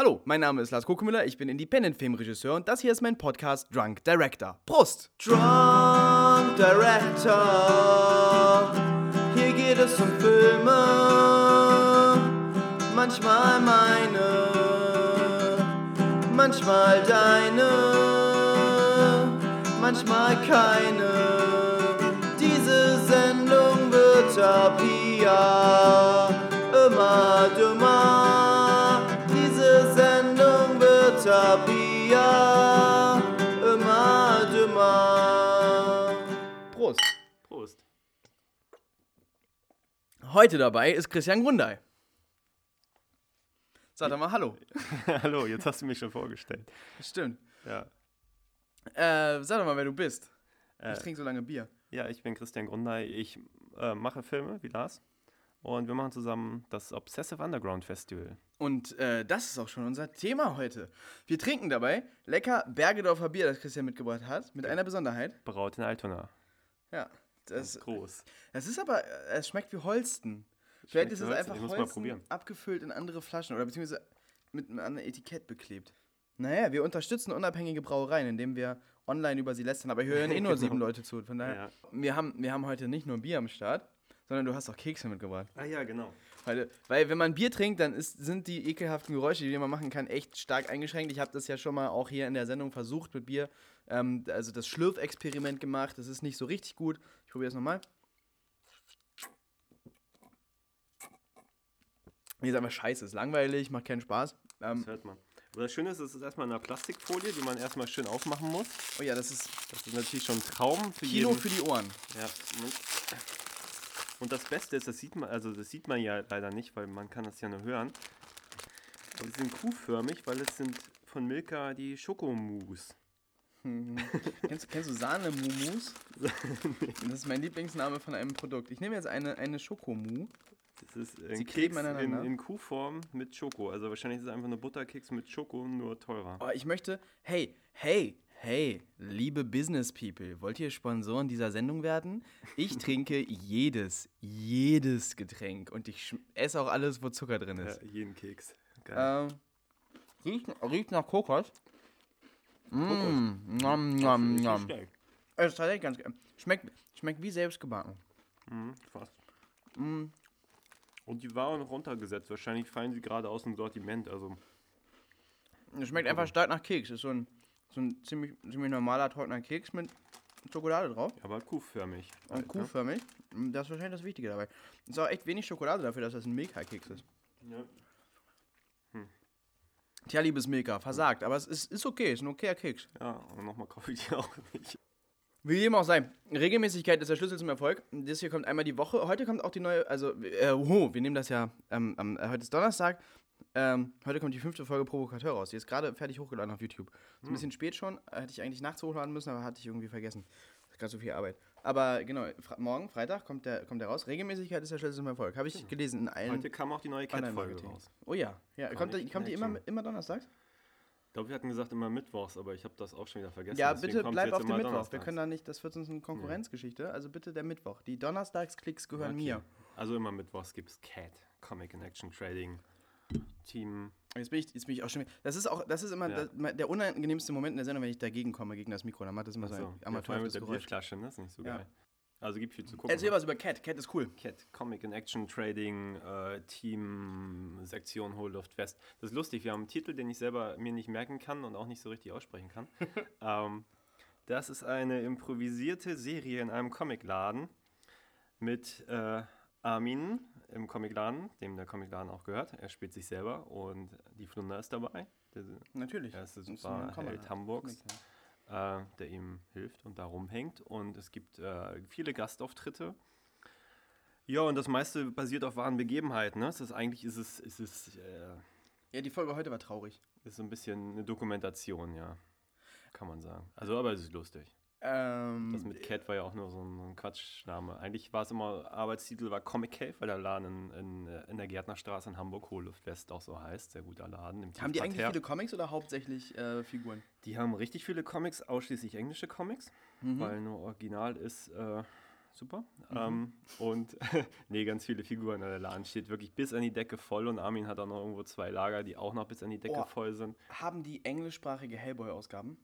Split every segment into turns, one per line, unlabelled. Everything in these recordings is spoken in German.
Hallo, mein Name ist Lars Kokemüller, ich bin Independent-Filmregisseur und das hier ist mein Podcast Drunk Director. Prost!
Drunk Director. Hier geht es um Filme, manchmal meine, manchmal deine, manchmal keine. Diese Sendung wird ab hier immer dümmer. Hier immer dümmer.
Prost!
Prost.
Heute dabei ist Christian Grundei. Sag doch mal Hallo.
Hallo, jetzt hast du mich schon vorgestellt.
Stimmt.
Ja.
Äh, sag doch mal, wer du bist.
Äh,
Ich trinke so lange Bier.
ja, ich bin Christian Grundei. Ich äh, mache Filme wie Lars. Und wir machen zusammen das Obsessive Underground Festival.
Und äh, das ist auch schon unser Thema heute. Wir trinken dabei lecker Bergedorfer Bier, das Christian mitgebracht hat, mit einer Besonderheit.
Braut in Altona.
Ja, das,
groß.
das ist aber, äh, es schmeckt wie Holsten. Vielleicht ist es einfach Holsten abgefüllt in andere Flaschen oder beziehungsweise mit einem anderen Etikett beklebt. Naja, wir unterstützen unabhängige Brauereien, indem wir online über sie lästern, aber hier hören eh nur
Genau.
sieben Leute zu. Von daher,
Ja.
wir, haben, wir haben heute nicht nur Bier am Start, sondern du hast auch Kekse mitgebracht.
Ah ja, genau.
Weil, weil wenn man Bier trinkt, dann ist, sind die ekelhaften Geräusche, die man machen kann, echt stark eingeschränkt. Ich habe das ja schon mal auch hier in der Sendung versucht mit Bier. Ähm, also das Schlürfexperiment gemacht. Das ist nicht so richtig gut. Ich probiere es nochmal. Nee, ist einfach scheiße, ist langweilig, macht keinen Spaß. Ähm,
Das hört man. Aber das Schöne ist, es ist erstmal eine Plastikfolie, die man erstmal schön aufmachen muss.
oh ja, das ist
Das ist natürlich schon ein Traum für
Kino
jeden.
für die Ohren.
Ja. Und das Beste ist, das sieht man, also das sieht man ja leider nicht, weil man kann das ja nur hören. Sie sind kuhförmig, weil es sind von Milka die Schokomousse.
kennst, kennst du Sahne-Mumus? Das ist mein Lieblingsname von einem Produkt. Ich nehme jetzt eine, eine Schokomu.
Das ist ein
Sie
Keks in, in Kuhform mit Schoko. Also wahrscheinlich ist es einfach eine Butterkeks mit Schoko, nur teurer.
Oh, ich möchte, hey, hey, hey, liebe Business People, wollt ihr Sponsoren dieser Sendung werden? Ich trinke jedes, jedes Getränk und ich esse auch alles, wo Zucker drin
Ja,
ist.
jeden Keks. Geil.
Ähm, riecht, riecht nach Kokos. Mm, nom, nom,
Das ist nicht
nom.
schlecht.
Es ist tatsächlich ganz geil. Schmeckt, schmeckt wie selbstgebacken.
Mhm, fast.
Mm,
Und die waren runtergesetzt. Wahrscheinlich fallen sie gerade aus dem Sortiment. Also
es schmeckt einfach stark nach Keks. Ist so ein, so ein ziemlich, ziemlich normaler, trockener Keks mit Schokolade drauf.
aber kuhförmig.
Und
halt,
kuhförmig. Das ist wahrscheinlich das Wichtige dabei. Es ist auch echt wenig Schokolade dafür, dass das ein Milka-Keks ist.
Ja.
Tja, liebes Milka, versagt. Aber es ist, ist okay, ist ein okayer Keks.
Ja, und nochmal kaufe ich die auch nicht.
Wie dem auch sei. Regelmäßigkeit ist der Schlüssel zum Erfolg. Das hier kommt einmal die Woche. Heute kommt auch die neue, also, äh, oh, wir nehmen das ja, ähm, am- äh, heute ist Donnerstag. Ähm, heute kommt die fünfte Folge Provokateur raus. Die ist gerade fertig hochgeladen auf YouTube. Ist ein bisschen spät schon. Hätte ich eigentlich nachts hochladen müssen, aber hatte ich irgendwie vergessen. Das ist gerade so viel Arbeit. Aber genau, Fra morgen, Freitag, kommt der, kommt der raus. Regelmäßigkeit ist der Schlüssel zum Erfolg. Habe ich gelesen in allen
Heute kam auch die neue Cat-Folge raus.
Oh ja, ja. Kommt, die- kommt die immer, immer donnerstags?
Ich glaube, wir hatten gesagt immer Mittwochs, aber ich habe das auch schon wieder vergessen.
Ja,
Deswegen
bitte bleib auf dem Mittwoch. Wir können da nicht, das wird uns eine Konkurrenzgeschichte. Also bitte der Mittwoch. Die Donnerstagsklicks gehören
Okay.
mir.
Also immer Mittwochs gibt es Cat, Comic and Action Trading, Team.
Jetzt bin ich, jetzt bin ich auch schon. Das ist auch, das ist immer
Ja.
das, der unangenehmste Moment in der Sendung, wenn ich dagegen komme gegen das Mikro. Dann macht das immer so
Achso,
ein
ja,
amateurhaftes
mit der
Geräusch.
Bierflasche, ne? Ist nicht so
Ja.
geil. Also gibt viel zu gucken.
Erzähl was über Cat. Cat ist cool.
Cat, Comic and Action Trading, äh, Team, Sektion Hold of West. Das ist lustig, wir haben einen Titel, den ich selber mir nicht merken kann und auch nicht so richtig aussprechen kann. ähm, das ist eine improvisierte Serie in einem Comicladen mit äh, Armin im Comicladen, dem der Comicladen auch gehört. Er spielt sich selber und die Flunder ist dabei. Der,
Natürlich.
er ist der
Das
super Held Hamburgs äh, der ihm hilft und da rumhängt. Und es gibt äh, viele Gastauftritte. Ja, und das meiste basiert auf wahren Begebenheiten. Ne? Es ist, eigentlich ist es, ist es äh,
Ja, die Folge heute war traurig.
ist so ein bisschen eine Dokumentation, ja. Kann man sagen. Also, aber es ist lustig.
Ähm,
Das mit Cat war ja auch nur so ein, Quatschname. Eigentlich war es immer, Arbeitstitel war Comic Cave, weil der Laden in, in, in der Gärtnerstraße in Hamburg, Hohluft West, auch so heißt. Sehr guter Laden. Im
haben die eigentlich viele Comics oder hauptsächlich äh, Figuren?
Die haben richtig viele Comics, ausschließlich englische Comics,
Mhm.
weil nur Original ist, äh,
super. Ähm, und nee, ganz viele Figuren. Der Laden steht wirklich bis an die Decke voll und Armin hat auch noch irgendwo zwei Lager, die auch noch bis an die Decke
Oh.
voll sind.
Haben die englischsprachige Hellboy-Ausgaben?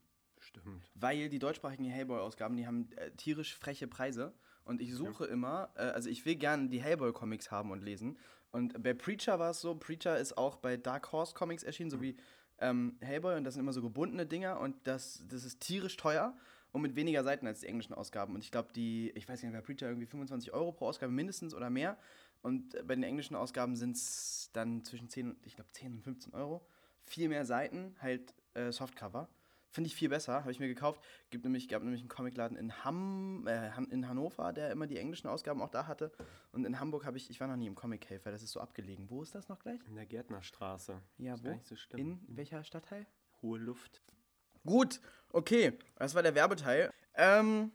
Stimmt.
Weil die deutschsprachigen Hellboy-Ausgaben, die haben äh, tierisch freche Preise. Und ich suche immer, äh, also ich will gerne die Hellboy-Comics haben und lesen. Und bei Preacher war es so, Preacher ist auch bei Dark Horse Comics erschienen, so wie ähm, Hellboy. Und das sind immer so gebundene Dinger und das, das ist tierisch teuer und mit weniger Seiten als die englischen Ausgaben. Und ich glaube, die, ich weiß nicht, bei Preacher irgendwie 25 Euro pro Ausgabe mindestens oder mehr. Und bei den englischen Ausgaben sind es dann zwischen 10 und, ich glaube, 10 und 15 Euro. Viel mehr Seiten, halt äh, Softcover. Finde ich viel besser, habe ich mir gekauft. Gibt nämlich, gab nämlich einen Comicladen in, Hamm, äh, in Hannover, der immer die englischen Ausgaben auch da hatte. Und in Hamburg habe ich, ich war noch nie im Comic Cave, weil das ist so abgelegen. Wo ist das noch gleich?
In der Gärtnerstraße.
Ja,
ist
wo?
so.
In welcher Stadtteil?
Hohe Luft.
Gut, okay. Das war der Werbeteil. Ähm,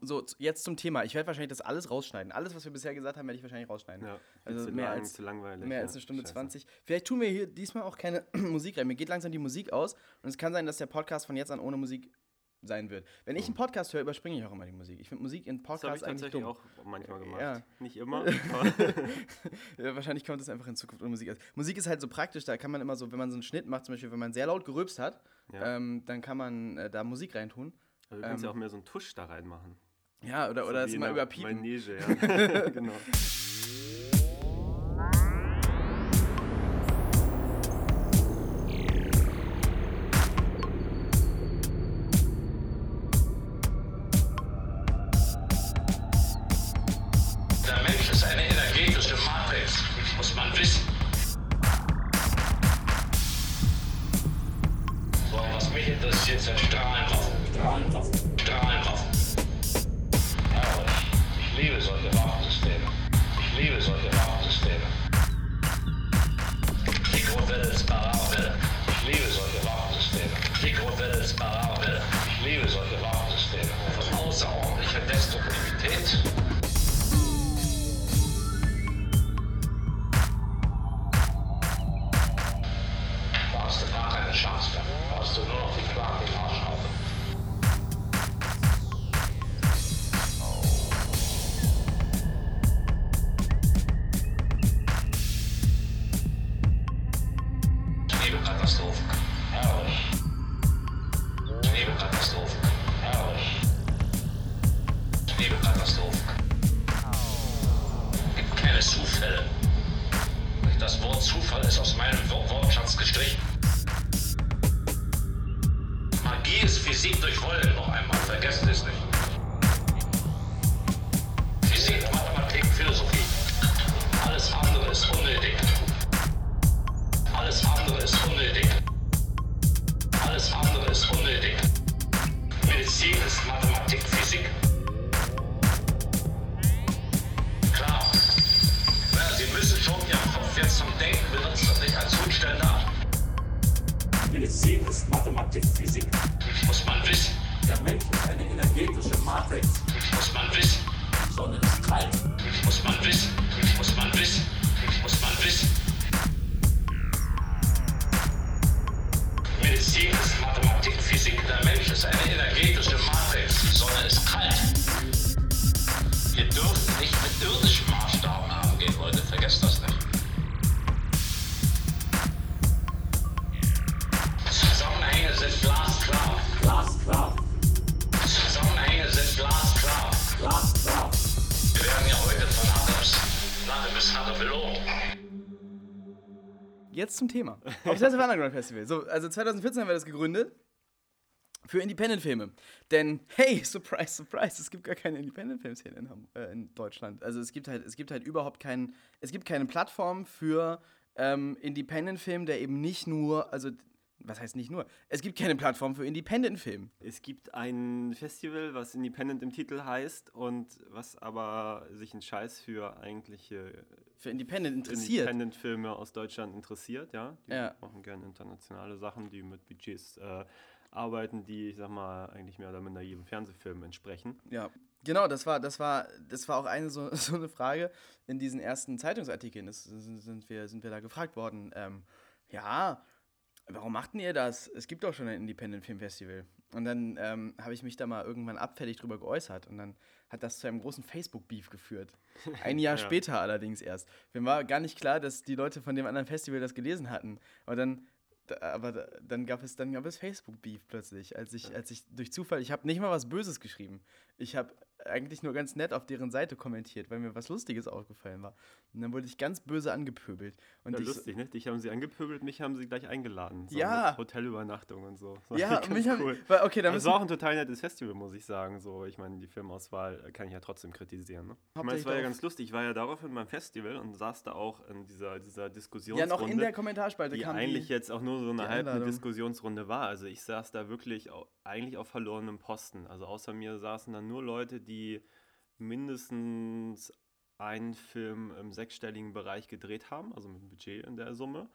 so, jetzt zum Thema. Ich werde wahrscheinlich das alles rausschneiden. Alles, was wir bisher gesagt haben, werde ich wahrscheinlich rausschneiden.
Ja,
Also mehr
lang,
als-. Mehr
ja.
als eine Stunde
Scheiße.
20. Vielleicht tun wir hier diesmal auch keine Musik rein. Mir geht langsam die Musik aus. Und es kann sein, dass der Podcast von jetzt an ohne Musik sein wird. Wenn ich einen Podcast höre, überspringe ich auch immer die Musik. Ich finde Musik in
Das habe ich
Podcasts eigentlich
tatsächlich
dumm.
auch manchmal gemacht.
Ja.
Nicht immer.
Ja, wahrscheinlich kommt das einfach in Zukunft ohne Musik aus. Musik ist halt so praktisch, da kann man immer so, wenn man so einen Schnitt macht, zum Beispiel, wenn man sehr laut gerülpst hat,
Ja.
ähm, dann kann man äh, da Musik reintun.
Aber du kannst ja
Ähm,
auch mehr so einen Tusch da reinmachen.
Ja, oder,
So
oder
wie
das mal überpiepen.
Manege, ja. genau.
Zum
Thema. Obsessive Underground Festival. So, also 2014 haben wir das gegründet. Für Independent-Filme. Denn, hey, surprise, surprise, es gibt gar keine Independent-Film-Szene in, äh, in Deutschland. Also es gibt halt, es gibt halt überhaupt keinen, es gibt keine Plattform für ähm, Independent-Film, der eben nicht nur, also, was heißt nicht nur? Es gibt keine Plattform für Independent-Film.
Es gibt ein Festival, was Independent im Titel heißt und was aber sich einen Scheiß für eigentliche
Für Independent interessiert.
Independent-Filme aus Deutschland interessiert, ja. Die
Ja.
machen gerne internationale Sachen, die mit Budgets äh, arbeiten, die, ich sag mal, eigentlich mehr oder minder jedem Fernsehfilm entsprechen.
Ja, genau, das war, das war, das war auch eine so, so eine Frage in diesen ersten Zeitungsartikeln. Das, sind, wir, sind wir da gefragt worden. Ähm, ja, warum machten ihr das? Es gibt doch schon ein Independent Film Festival. Und dann ähm, habe ich mich da mal irgendwann abfällig drüber geäußert. Und dann hat das zu einem großen Facebook-Beef geführt. Ein Jahr
Ja.
später allerdings erst. Mir war gar nicht klar, dass die Leute von dem anderen Festival das gelesen hatten. Aber dann, da, aber da, dann gab es, dann gab es Facebook-Beef plötzlich, als ich, als ich durch Zufall, ich habe nicht mal was Böses geschrieben. Ich habe eigentlich nur ganz nett auf deren Seite kommentiert, weil mir was Lustiges aufgefallen war. Und dann wurde ich ganz böse angepöbelt. Und
Ja, lustig, ne? Dich haben sie angepöbelt, mich haben sie gleich eingeladen. So
Ja.
mit Hotelübernachtung und so. Das
Ja, mich haben,
cool.
weil, okay, dann
Das war auch ein total nettes Festival, muss ich sagen. So, ich meine, die Filmauswahl kann ich ja trotzdem kritisieren. Ne? Ich meine, es war ja ganz lustig. Ich war ja daraufhin beim Festival und saß da auch in dieser, dieser
ja
Diskussionsrunde.
noch in der Kommentarspalte
die
kam
eigentlich
die,
jetzt auch nur so eine halbe. Diskussionsrunde war. Also ich saß da wirklich au- eigentlich auf verlorenem Posten. Also außer mir saßen da nur Leute, die mindestens einen Film im sechsstelligen Bereich gedreht haben, also mit einem Budget in der Summe.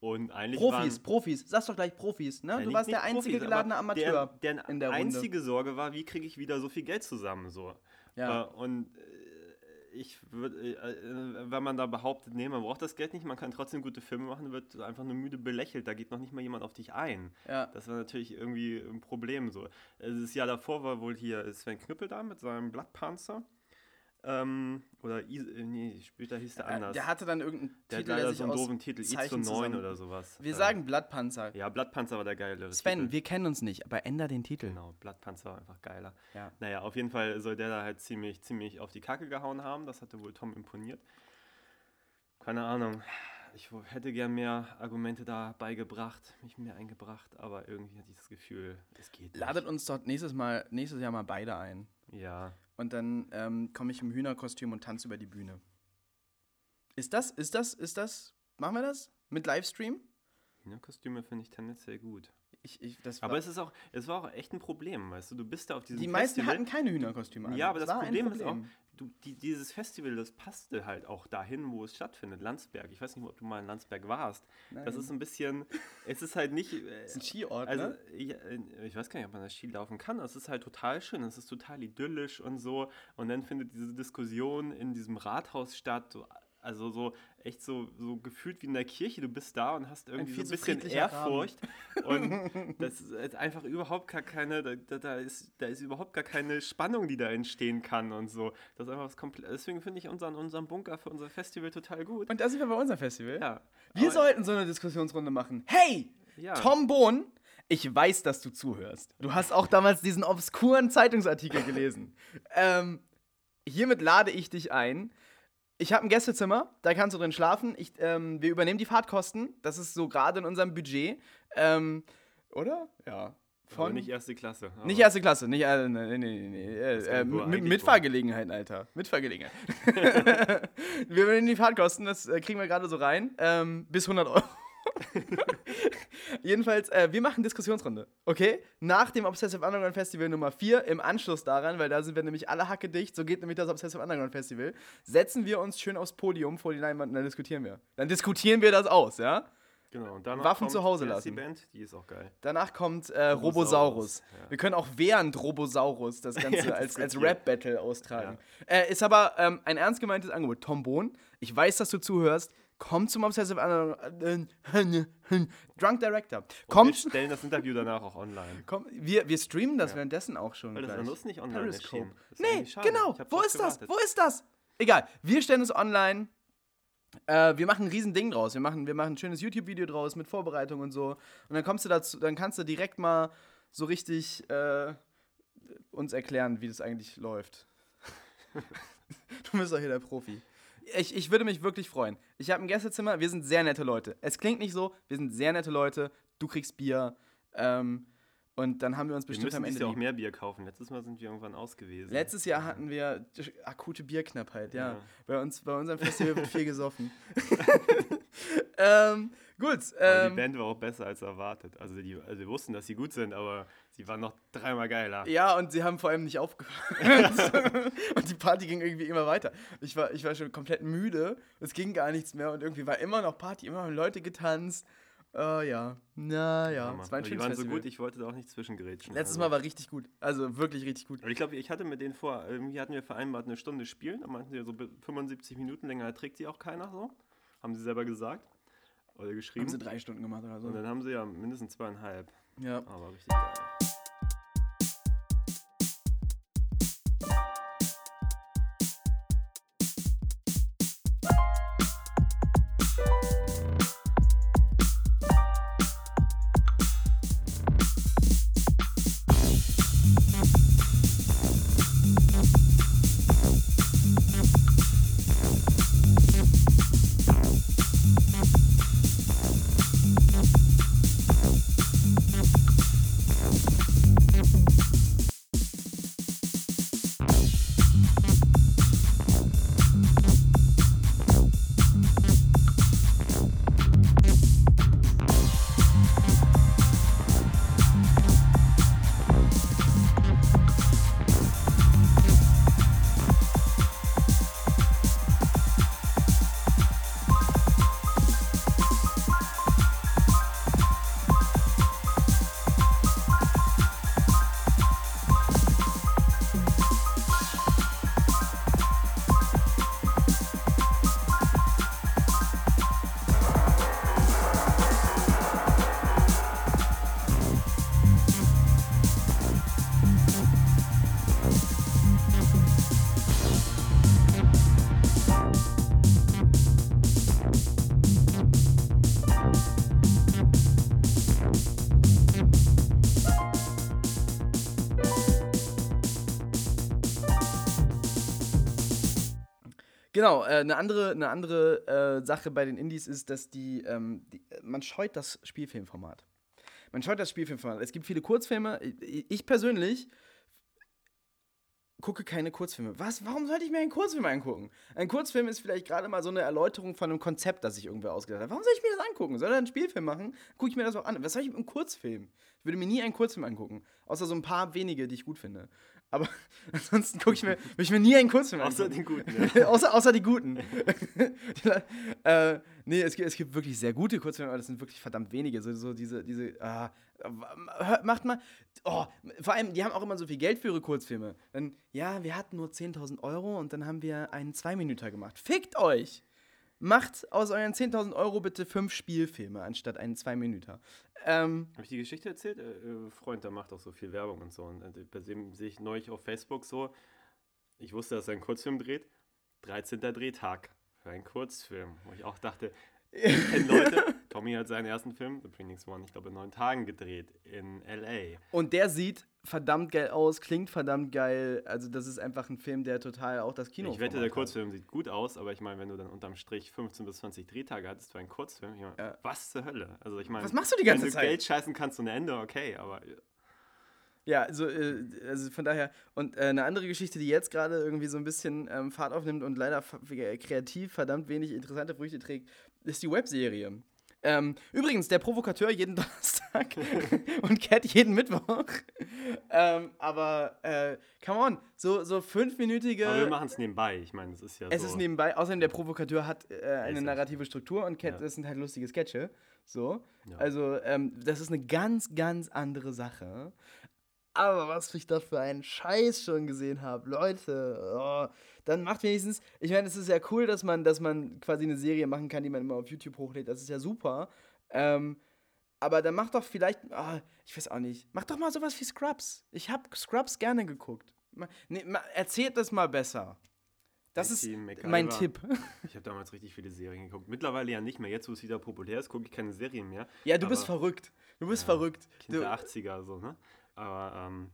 Und eigentlich
Profis,
waren,
Profis, sag's doch gleich Profis, ne? du warst der einzige
Profis,
geladene Amateur
Der, der
in der Runde.
einzige Sorge war, wie kriege ich wieder so viel Geld zusammen so.
Ja.
Äh, und ich würde, äh, äh, wenn man da behauptet, nee, man braucht das Geld nicht, man kann trotzdem gute Filme machen, wird einfach nur müde belächelt. Da geht noch nicht mal jemand auf dich ein.
Ja.
Das war natürlich irgendwie ein Problem so. Äh, Das Jahr davor war wohl hier Sven Knüppel da mit seinem Blattpanzer. Ähm, oder äh, nee, später hieß der
Äh,
anders.
Der hatte dann irgendeinen
Der hat
Titel, der
leider
sich
so einen doofen Titel, I zu
Zeichen
9
zusammen-
oder sowas.
Wir
Äh,
sagen Blattpanzer.
Ja, Blattpanzer war der geilere
Sven,
Titel.
wir kennen uns nicht, aber änder den Titel.
Genau, Blattpanzer war einfach geiler.
Ja.
Naja, auf jeden Fall soll der da halt ziemlich, ziemlich auf die Kacke gehauen haben. Das hatte wohl Tom imponiert. Keine Ahnung. Ich hätte gern mehr Argumente da beigebracht, mich mehr eingebracht, aber irgendwie hatte ich das Gefühl, es geht nicht.
Ladet uns dort nächstes Mal, nächstes Jahr mal beide ein.
Ja,
Und dann ähm, komme ich im Hühnerkostüm und tanze über die Bühne. Ist das, ist das, ist das, machen wir das? Mit Livestream?
Hühnerkostüme finde ich tendenziell gut.
Ich, ich, das
Aber es ist auch, es war auch echt ein Problem, weißt du, du bist da auf diesem
die meisten
Festival.
hatten keine Hühnerkostüme an.
Ja, aber
Es
das
war ein
Problem, ist auch, du, die, dieses Festival, das passte halt auch dahin, wo es stattfindet, Landsberg. Ich weiß nicht, ob du mal in Landsberg warst. Das ist ein bisschen, es ist halt nicht... äh,
ist ein Skiort,
also,
ne?
ich, äh, ich weiß gar nicht, ob man das Ski laufen kann. Es ist halt total schön, es ist total idyllisch und so. Und dann findet diese Diskussion in diesem Rathaus statt. So, also so echt so, so gefühlt wie in der Kirche. Du bist da und hast irgendwie so
viel
ein bisschen Ehrfurcht. Und das ist einfach überhaupt gar keine, da, da, da, ist, da ist überhaupt gar keine Spannung, die da entstehen kann und so. Das ist einfach was komplett. Deswegen finde ich unseren, unseren Bunker für unser Festival total gut.
Und da sind wir bei unserem Festival.
ja.
Wir
Aber-
sollten so eine Diskussionsrunde machen. Hey,
Ja.
Tom Bohn, ich weiß, dass du zuhörst. Du hast auch damals diesen obskuren Zeitungsartikel gelesen. Ähm, hiermit lade ich dich ein. Ich habe ein Gästezimmer, da kannst du drin schlafen. Ich, ähm, wir übernehmen die Fahrtkosten. Das ist so gerade in unserem Budget. Ähm, oder? Ja.
Aber
Von,
nicht erste Klasse. aber-
nicht erste Klasse, nicht äh, nee, nee, nee, nee, äh, äh, Mitfahrgelegenheiten, Alter. Mitfahrgelegenheit. wir übernehmen die Fahrtkosten, das äh, kriegen wir gerade so rein. Ähm, bis 100 Euro. Jedenfalls, äh, wir machen Diskussionsrunde, okay? Nach dem Obsessive Underground Festival Nummer 4, im Anschluss daran, weil da sind wir nämlich alle hacke dicht, so geht nämlich das Obsessive Underground Festival, setzen wir uns schön aufs Podium vor die Leinwand und dann diskutieren wir. Dann diskutieren wir das aus, ja?
Genau, und danach
Waffen
kommt,
zu Hause
heißt Die
lassen.
Band, die ist auch geil.
Danach kommt äh, Robosaurus.
Robosaurus, ja.
Wir können auch während Robosaurus das Ganze
Ja,
als, als
diskutieren.
Rap-Battle austragen. Äh, ist aber ähm, ein ernst gemeintes Angebot. Tom Bohn, ich weiß, dass du zuhörst. Komm zum Obsessive Drunk Director.
Und
Komm,
wir stellen das Interview danach auch online.
komm wir, wir streamen das währenddessen auch schon.
Weil das
gleich.
ist nicht online
Periscope.
Das
Nee, genau. Wo ist das?
gewartet.
Wo ist das? Egal. Wir stellen es online. Äh, wir machen ein riesen Ding draus. Wir machen, wir machen ein schönes YouTube-Video draus mit Vorbereitung und so. Und dann kommst du dazu, dann kannst du direkt mal so richtig äh, uns erklären, wie das eigentlich läuft. du bist doch hier der Profi. Ich, ich würde mich wirklich freuen. Ich habe ein Gästezimmer, wir sind sehr nette Leute. Es klingt nicht so, wir sind sehr nette Leute. Du kriegst Bier. Ähm, und dann haben wir uns
Wir
bestimmt
müssen
am Ende
Jahr auch mehr Bier kaufen. Letztes Mal sind wir irgendwann aus gewesen.
Letztes Jahr hatten wir akute Bierknappheit, ja.
Ja.
Bei uns, bei unserem Festival wird viel gesoffen. ähm, gut.
Aber die
Ähm,
Band war auch besser als erwartet. Also, die, also wir wussten, dass sie gut sind, aber sie waren noch dreimal geiler.
ja, und sie haben vor allem nicht aufgehört. und die Party ging irgendwie immer weiter. Ich war, ich war schon komplett müde. Es ging gar nichts mehr und irgendwie war immer noch Party, immer haben Leute getanzt. Äh, ja, na ja,
Mann.
es war ein
Aber die
schönes
waren so
Festival.
gut, ich wollte da auch nicht zwischengrätschen.
Letztes
also.
Mal war richtig gut. Also wirklich richtig gut.
Aber ich glaube, ich hatte mit denen vor, irgendwie hatten wir vereinbart, eine Stunde spielen. Da meinten sie so bis 75 Minuten länger trägt sie auch keiner so. Haben sie selber gesagt. oder geschrieben.
Haben sie drei Stunden gemacht oder so.
und dann haben sie ja mindestens zweieinhalb.
Ja.
Aber richtig geil.
Genau, äh, eine andere, eine andere äh, Sache bei den Indies ist, dass die, ähm, die, man scheut das Spielfilmformat. Man scheut das Spielfilmformat. Es gibt viele Kurzfilme. Ich, ich persönlich gucke keine Kurzfilme. Was? Warum sollte ich mir einen Kurzfilm angucken? Ein Kurzfilm ist vielleicht gerade mal so eine Erläuterung von einem Konzept, das sich irgendwer ausgedacht hat. Warum soll ich mir das angucken? Soll er einen Spielfilm machen? Gucke ich mir das auch an. Was soll ich mit einem Kurzfilm? Ich würde mir nie einen Kurzfilm angucken. Außer so ein paar wenige, die ich gut finde. Aber ansonsten gucke ich mir, würde ich mir nie einen Kurzfilm
Außer
angucken.
den guten. Ja.
außer, außer die guten. äh, nee, es gibt, es gibt wirklich sehr gute Kurzfilme, aber das sind wirklich verdammt wenige. So, so diese, diese, ah, macht mal, oh, vor allem, die haben auch immer so viel Geld für ihre Kurzfilme. Dann, ja, wir hatten nur 10.000 Euro und dann haben wir einen Zwei-Minüter gemacht. Fickt euch! Macht aus euren 10.000 Euro bitte fünf Spielfilme anstatt einen Zwei-Minüter. Ähm,
Habe ich die Geschichte erzählt? Äh, äh, Freund, der macht auch so viel Werbung und so. Und äh, bei dem sehe ich neulich auf Facebook so, ich wusste, dass er einen Kurzfilm dreht. 13. Drehtag für einen Kurzfilm. Wo ich auch dachte, ich kenne Leute, Tommy hat seinen ersten Film, The Phoenix One, ich glaube in neun Tagen gedreht in L.A.
Und der sieht verdammt geil aus, klingt verdammt geil. Also, das ist einfach ein Film, der total auch das Kino
Ich wette, der
hat.
Kurzfilm sieht gut aus, aber ich meine, wenn du dann unterm Strich 15 bis 20 Drehtage hattest für einen Kurzfilm, ich meine,
Ja.
was zur Hölle? Also ich meine,
Was machst du die ganze
wenn du
Zeit?
Geld scheißen kannst ohne Ende, okay, aber
Ja, also, äh, also von daher. Und äh, eine andere Geschichte, die jetzt gerade irgendwie so ein bisschen ähm, Fahrt aufnimmt und leider äh, kreativ verdammt wenig interessante Früchte trägt, ist die Webserie. Ähm, übrigens, der Provokateur jeden Donnerstag und Cat jeden Mittwoch. ähm, aber, äh, come on, so, so fünfminütige.
Aber wir machen es nebenbei. Ich meine, das ist ja
Es
so.
ist nebenbei, außerdem der Provokateur hat äh, eine narrative Struktur und Cat,
Ja.
das sind halt lustige Sketche. So.
Ja.
Also, ähm, das ist eine ganz, ganz andere Sache. Aber was ich da für einen Scheiß schon gesehen habe, Leute, oh, dann macht wenigstens, ich meine, es ist ja cool, dass man, dass man quasi eine Serie machen kann, die man immer auf YouTube hochlädt, das ist ja super. Ähm, aber dann macht doch vielleicht, ah, ich weiß auch nicht, macht doch mal sowas wie Scrubs. Ich habe Scrubs gerne geguckt. Nee, erzählt das mal besser. Das ist
MacGyver.
mein Tipp.
Ich habe damals richtig viele Serien geguckt. Mittlerweile ja nicht mehr. Jetzt, wo es wieder populär ist, gucke ich keine Serien mehr.
Ja, du bist
Aber
verrückt. Du bist
Ja,
verrückt.
Kind
Du,
der 80er, so, ne? Aber, ähm,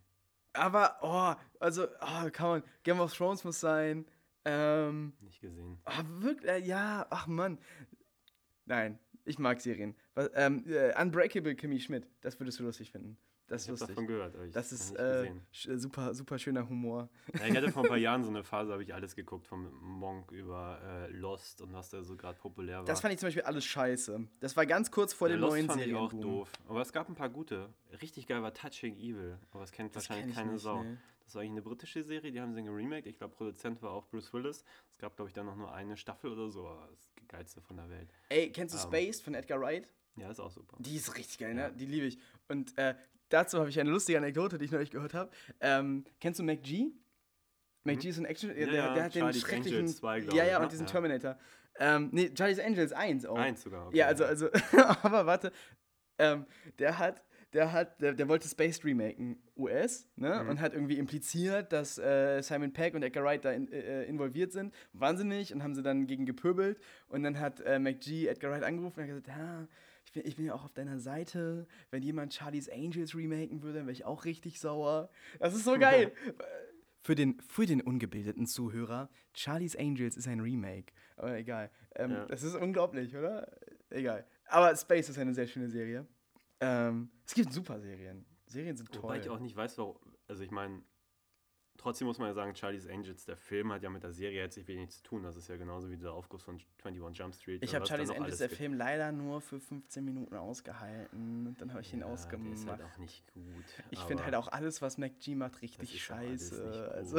aber, oh, also, oh, kann man, Game of Thrones muss sein. Ähm,
nicht gesehen.
ah, wirklich, äh, ja, ach Mann. Nein, ich mag Serien. Was, ähm, äh, Unbreakable Kimmy Schmidt, das würdest du lustig finden. Das ist
Ich
lustig.
davon gehört, aber ich
Das ist äh, äh, super, super schöner Humor.
Ja, ich hatte vor ein paar Jahren so eine Phase, habe ich alles geguckt, vom Monk über äh, Lost und was da so gerade populär war.
Das fand ich zum Beispiel alles scheiße. Das war ganz kurz vor
ja,
dem
Lost
neuen
fand ich auch
Serienboom.
doof. Aber es gab ein paar gute. Richtig geil war Touching Evil, aber das kennt
Das
wahrscheinlich
kenn
keine
nicht,
Sau.
nee.
Das war eigentlich eine britische Serie, die haben sie geremaked. Ich glaube, Produzent war auch Bruce Willis. Es gab, glaube ich, dann noch nur eine Staffel oder so, aber das geilste von der Welt.
Ey, kennst du
Ähm.
Spaced von Edgar Wright?
Ja, ist auch super.
Die ist richtig geil,
Ja.
ne? Die liebe ich. Und äh, dazu habe ich eine lustige Anekdote, die ich neulich gehört habe. Ähm, kennst du MacG? MacG ist ein Action,
Mhm. Ja,
der,
ja,
der hat den
Charlie's
schrecklichen.
Angels 2, glaub
ja,
ich,
ja,
ne?
und diesen
Ja.
Terminator. Ähm, nee, Charlie's Angels 1 auch.
Eins sogar. okay.
Ja, also, also, aber warte, ähm, der hat, der hat, der, der wollte Space remaken, US, ne?
Mhm.
Und hat irgendwie impliziert, dass äh, Simon Peck und Edgar Wright da in, äh, involviert sind. Wahnsinnig und haben sie dann gegen gepöbelt. Und dann hat äh, McGee Edgar Wright angerufen und hat gesagt, ja, ich bin, ich bin ja auch auf deiner Seite. Wenn jemand Charlie's Angels remaken würde, dann wäre ich auch richtig sauer. Das ist so geil. Für den, für den ungebildeten Zuhörer, Charlie's Angels ist ein Remake. Aber egal. Ähm,
Ja.
Das ist unglaublich, oder? Egal. Aber Space ist eine sehr schöne Serie. Ähm, es gibt super Serien. Serien sind toll.
Wobei ich auch nicht weiß, warum. Also ich meine, trotzdem muss man ja sagen, Charlie's Angels, der Film hat ja mit der Serie jetzt nicht wenig zu tun. Das ist ja genauso wie der Aufguss von 21 Jump Street.
ich habe Charlie's Angels, der. Film, leider nur für 15 Minuten ausgehalten. Und dann habe ich ihn
Ja, der
ausgemacht.
ist halt auch nicht gut.
ich finde halt auch alles, was McG macht, richtig scheiße. Also,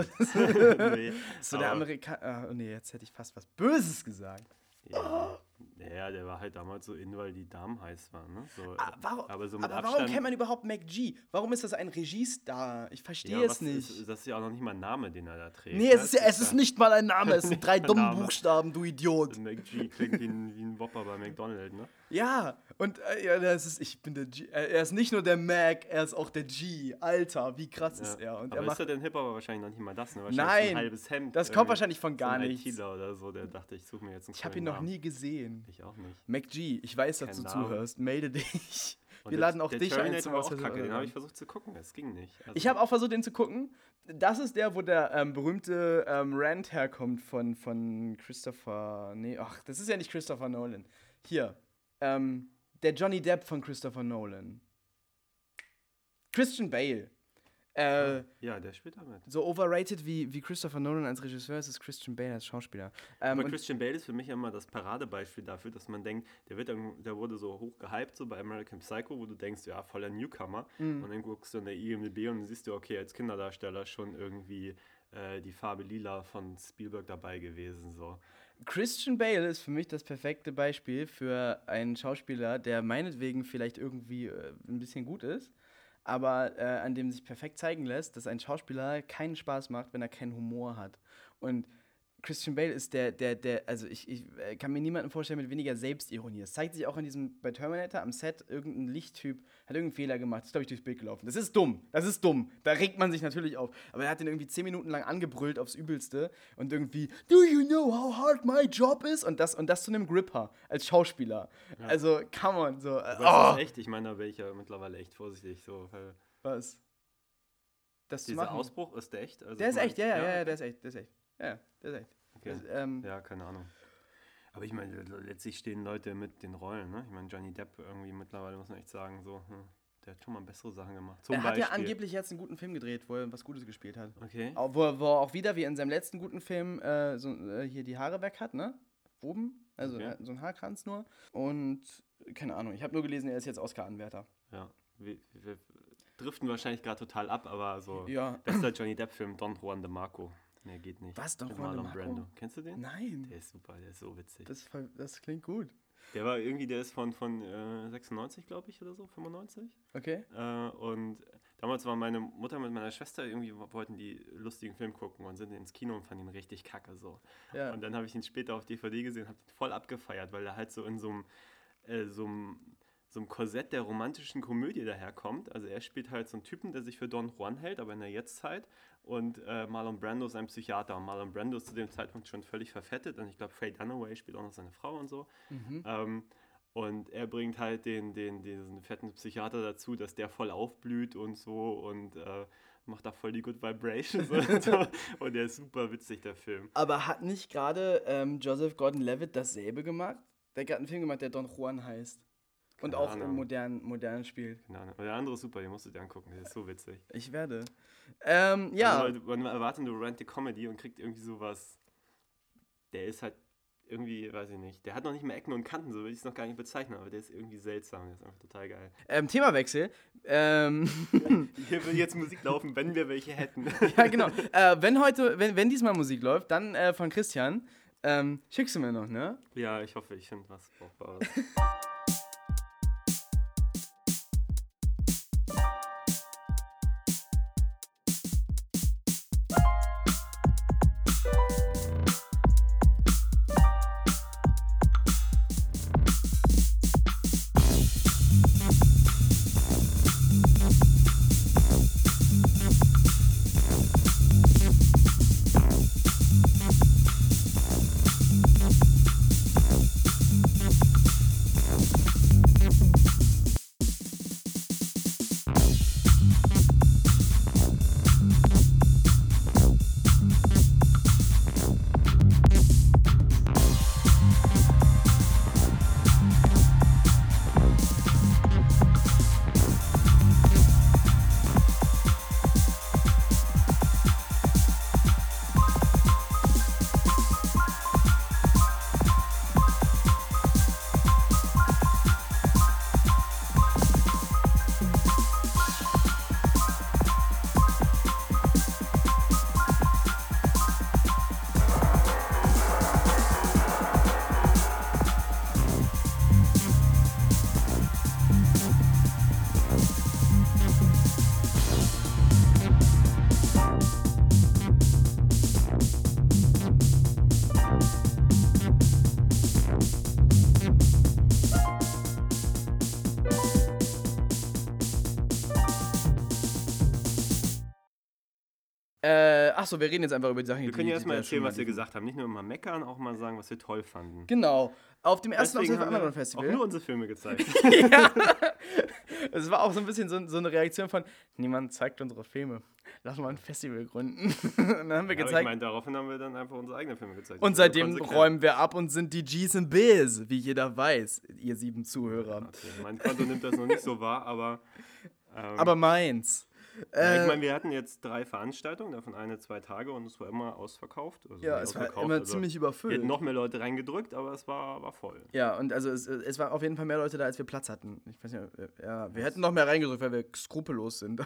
nee,
so der Amerikaner. Oh nee, jetzt hätte ich fast was Böses gesagt.
Ja, ja, der war halt damals so in, weil die Damen heiß waren. Ne? So,
Ah, warum,
aber so
aber warum kennt man überhaupt McG? Warum ist das ein Regiestar? Ich verstehe
ja,
es nicht.
Ist, das ist ja auch noch nicht mal ein Name, den er da trägt.
nee,
ne?
es ist, ja, es ist nicht mal ein Name, es sind drei dumme. Buchstaben, du Idiot.
McG klingt wie ein, wie ein Whopper bei McDonald's, ne?
Ja, und äh, ja, das ist, ich bin der G. Äh, er ist nicht nur der Mac, er ist auch der G. Alter, wie krass ist er? Und
aber
er
ist er denn Hip-Hop wahrscheinlich noch nicht mal das, ne? Wahrscheinlich
Nein,
ein halbes Hemd.
das kommt wahrscheinlich von
So
gar
ein
nichts.
Oder so, der dachte, ich suche mir jetzt einen
Ich habe ihn noch
Namen.
nie gesehen.
Ich auch nicht.
McG, ich weiß, dass
Kein
du
Name.
zuhörst. Melde dich.
Und
Wir
der-
laden auch dich ein
Terminator
zum
war auch kacke, den habe ich versucht zu gucken, es ging nicht. Also,
Ich habe auch versucht, den zu gucken. Das ist der, wo der ähm, berühmte ähm, Rant herkommt von, von Christopher. Nee, ach, das ist ja nicht Christopher Nolan. Hier. Ähm, der Johnny Depp von Christopher Nolan. Christian Bale. Äh,
Ja, der spielt damit.
so overrated wie, wie Christopher Nolan als Regisseur ist, ist Christian Bale als Schauspieler. Ähm,
Aber Christian Bale ist für mich immer das Paradebeispiel dafür, dass man denkt, der, wird, der wurde so hoch gehypt, so bei American Psycho, wo du denkst, ja, voller Newcomer.
Mhm.
Und dann guckst du in der IMDb und dann siehst du, okay, als Kinderdarsteller schon irgendwie äh, die Farbe lila von Spielberg dabei gewesen. So.
Christian Bale ist für mich das perfekte Beispiel für einen Schauspieler, der meinetwegen vielleicht irgendwie äh, ein bisschen gut ist, aber äh, an dem sich perfekt zeigen lässt, dass ein Schauspieler keinen Spaß macht, wenn er keinen Humor hat. Und Christian Bale ist der, der, der, also ich, ich äh, kann mir niemanden vorstellen mit weniger Selbstironie. Es zeigt sich auch in diesem, bei Terminator am Set, irgendein Lichttyp hat irgendeinen Fehler gemacht, ist, glaube ich, durchs Bild gelaufen. Das ist dumm, das ist dumm. Da regt man sich natürlich auf. Aber er hat den irgendwie zehn Minuten lang angebrüllt aufs Übelste und irgendwie, do you know how hard my job is? Und das, und das zu einem Gripper als Schauspieler. Also, come on, so. Äh,
Aber
oh,
ist echt, ich meine, da wäre ich ja mittlerweile echt vorsichtig. So,
was? Das
dieser. Ausbruch ist der echt? Also
Der ist echt, ja, ja, ja, ja, der ist echt, der ist echt. Ja, der ist echt.
Okay.
Das, ähm,
Ja, keine Ahnung. Aber ich meine, letztlich stehen Leute mit den Rollen, ne? Ich meine, Johnny Depp irgendwie mittlerweile muss man echt sagen, so, hm, der hat schon mal bessere Sachen gemacht. Zum
er hat ja
Beispiel.
angeblich jetzt einen guten Film gedreht, wo er was Gutes gespielt hat.
Okay.
Wo, er, wo er auch wieder, wie in seinem letzten guten Film, äh, so, äh, hier die Haare weg hat, ne? Oben. Also
Okay.
hat so ein Haarkranz nur. Und keine Ahnung, ich habe nur gelesen, er ist jetzt Oscar-Anwärter.
Ja. Wir, wir driften wahrscheinlich gerade total ab, aber so.
Ja.
Bester Johnny Depp-Film, Don Juan de Marco. Mehr geht nicht.
Was, de
Marlon
Marco?
Brando. Kennst du den?
Nein.
Der ist super, der ist so witzig.
Das, das klingt gut.
Der war irgendwie, der ist von, von äh, 96, glaube ich, oder so, 95.
Okay.
Äh, und damals war meine Mutter mit meiner Schwester irgendwie, wo- wollten die lustigen Film gucken und sind ins Kino und fanden ihn richtig kacke so.
Ja.
Und dann habe ich ihn später auf DVD gesehen, habe ihn voll abgefeiert, weil er halt so in so einem äh, so einem so einem Korsett der romantischen Komödie daherkommt. Also er spielt halt so einen Typen, der sich für Don Juan hält, aber in der Jetztzeit. Und äh, Marlon Brando ist ein Psychiater. Und Marlon Brando ist zu dem Zeitpunkt schon völlig verfettet. Und ich glaube, Faye Dunaway spielt auch noch seine Frau und so. Ähm, und er bringt halt den, den, diesen fetten Psychiater dazu, dass der voll aufblüht und so und äh, macht da voll die Good Vibrations und so. Und der ist super witzig, der Film.
Aber hat nicht gerade ähm, Joseph Gordon-Levitt dasselbe gemacht? Der hat gerade einen Film gemacht, der Don Juan heißt. Und
Keine
auch
Ahnung.
im modern, modern spielt.
Keine Ahnung. Der andere ist super, den musst du dir angucken, der ist so witzig.
Ich werde. Ähm, ja.
Also, man erwartet eine Romantic Comedy und kriegt irgendwie sowas. Der ist halt irgendwie, weiß ich nicht, der hat noch nicht mehr Ecken und Kanten, so würde ich es noch gar nicht bezeichnen, aber der ist irgendwie seltsam, der ist einfach total geil.
Ähm, Themawechsel. Ähm,
Hier will jetzt Musik laufen, wenn wir welche hätten.
ja, genau. Äh, wenn heute, wenn, wenn diesmal Musik läuft, dann äh, von Christian. Ähm, schickst du mir noch, ne?
ja, ich hoffe, ich finde was Brauchbares.
Äh, achso, wir reden jetzt einfach über die Sachen,
Wir können ja erstmal erzählen, was wir gesagt haben. Nicht nur immer meckern, auch mal sagen, was wir toll fanden.
Genau. Auf dem ersten
Deswegen wir
Underground
auch
Festival.
nur unsere Filme gezeigt.
Es war auch so ein bisschen so, so eine Reaktion von, niemand zeigt unsere Filme. Lass mal ein Festival gründen. und dann haben wir
Ja, aber ich
gezeigt.
meine, daraufhin haben wir dann einfach unsere eigenen Filme gezeigt.
und seitdem räumen wir ab und sind die G's and Biz, wie jeder weiß, ihr sieben Zuhörer.
Okay, mein Konto nimmt das noch nicht so wahr, aber. Ähm,
Aber meins.
Ja,
Äh,
ich meine, wir hatten jetzt drei Veranstaltungen, davon eine, zwei Tage und es war immer ausverkauft. Also
ja, es war immer
also
ziemlich
Wir
überfüllt.
hätten noch mehr Leute reingedrückt, aber es war, war voll.
Ja, und also es, es war auf jeden Fall mehr Leute da, als wir Platz hatten. Ich weiß nicht, äh, ja, wir hätten noch mehr reingedrückt, weil wir skrupellos sind.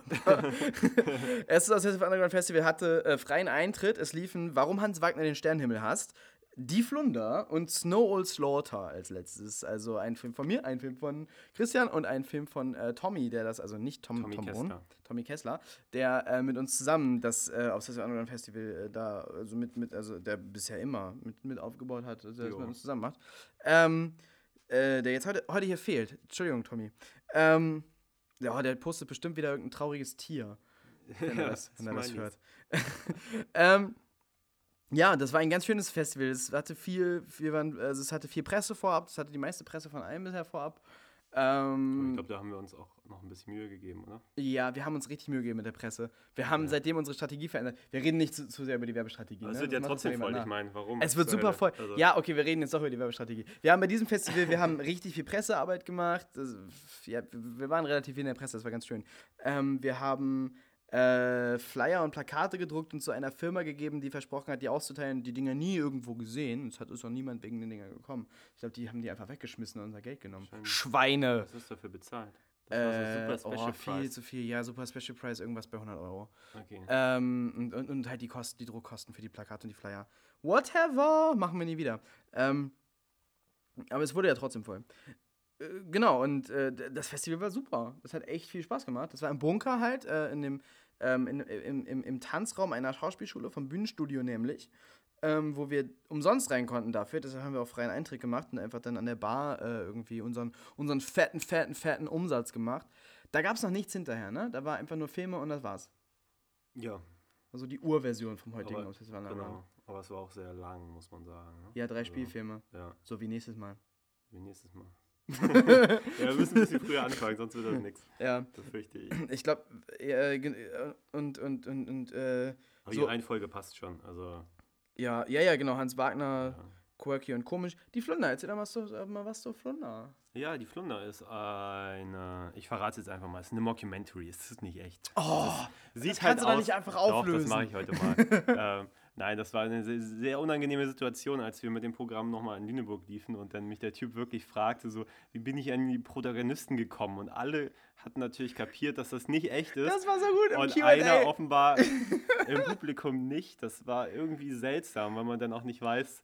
Erstes Obsessive Underground Festival hatte äh, freien Eintritt. Es liefen Warum Hans Wagner den Sternenhimmel hasst, Die Flunder und Snow Old Slaughter als letztes. Also ein Film von mir, ein Film von Christian und ein Film von äh, Tommy, der das, also nicht Tom,
Tommy
Tom
Kessler.
Brunn, Tommy Kessler, der äh, mit uns zusammen das äh, Obsessive Underground Festival äh, da, also mit, mit, also der bisher immer mit, mit aufgebaut hat, also der das mit uns zusammen macht. Ähm, äh, der jetzt heute, heute hier fehlt. Entschuldigung, Tommy. Ähm, ja, der postet bestimmt wieder irgendein trauriges Tier, wenn er das, wenn er das hört. ähm, ja, das war ein ganz schönes Festival. Es hatte viel, wir waren, also es hatte viel Presse vorab. Es hatte die meiste Presse von allen bisher vorab.
Ich
Ähm,
glaube, da haben wir uns auch noch ein bisschen Mühe gegeben, oder?
ja, wir haben uns richtig Mühe gegeben mit der Presse. Wir haben seitdem unsere Strategie verändert. Wir reden nicht zu, zu sehr über die Werbestrategie.
Aber es
ne?
wird
Das
ja trotzdem voll.
nach.
Ich meine, warum?
Es wird super voll.
Also,
Ja, okay, wir reden jetzt doch über die Werbestrategie. Wir haben bei diesem Festival, wir haben richtig viel Pressearbeit gemacht. Das, ja, wir waren relativ viel in der Presse, das war ganz schön. Ähm, wir haben äh, Flyer und Plakate gedruckt und zu einer Firma gegeben, die versprochen hat, die auszuteilen, die Dinger nie irgendwo gesehen. Es hat ist auch niemand wegen den Dingern gekommen. Ich glaube, die haben die einfach weggeschmissen und unser Geld genommen.
Wahrscheinlich.
Schweine!
Was ist dafür bezahlt? Das war
Äh,
so super
oh,
Special
viel
Price.
zu viel. Ja, super Special Price, irgendwas bei 100 Euro.
Okay.
Ähm, und, und, und halt die Kosten, die Druckkosten für die Plakate und die Flyer. Whatever, machen wir nie wieder. Ähm, aber es wurde ja trotzdem voll. Äh, genau, und äh, das Festival war super. Das hat echt viel Spaß gemacht. Das war im Bunker halt, äh, in dem, ähm, in, im, im, im Tanzraum einer Schauspielschule vom Bühnenstudio nämlich. Ähm, wo wir umsonst rein konnten dafür. Deshalb haben wir auch freien Eintritt gemacht und einfach dann an der Bar äh, irgendwie unseren, unseren fetten, fetten, fetten Umsatz gemacht. Da gab es noch nichts hinterher, ne? Da war einfach nur Filme und das war's.
ja,
Also die Urversion vom heutigen
aber,
Festival.
genau. Aber es war auch sehr lang, muss man sagen. Ne?
Ja, drei
Also,
Spielfilme.
Ja,
So wie nächstes Mal.
wie nächstes Mal. Ja, wir müssen ein bisschen früher anfangen, sonst wird das nichts.
Ja,
Das fürchte ich.
ich glaube, äh, und, und, und, und, äh,
Aber
So.
die Reihenfolge passt schon. Also,
ja, ja, ja, genau, Hans Wagner,
ja.
quirky und komisch. Die Flunder, erzähl doch mal, was äh, mal was so Flunder.
Ja, die Flunder ist eine, ich verrate es jetzt einfach mal, es ist eine Mockumentary, es ist nicht echt.
Oh, das
halt
kannst du doch nicht einfach
Doch,
auflösen.
das mache ich heute mal. ähm, nein, das war eine sehr, sehr unangenehme Situation, als wir mit dem Programm nochmal in Lüneburg liefen und dann mich der Typ wirklich fragte, so, wie bin ich an die Protagonisten gekommen? Und alle hatten natürlich kapiert, dass das nicht echt ist.
Das war so gut im
und
Q&A.
einer offenbar im Publikum nicht. Das war irgendwie seltsam, weil man dann auch nicht weiß,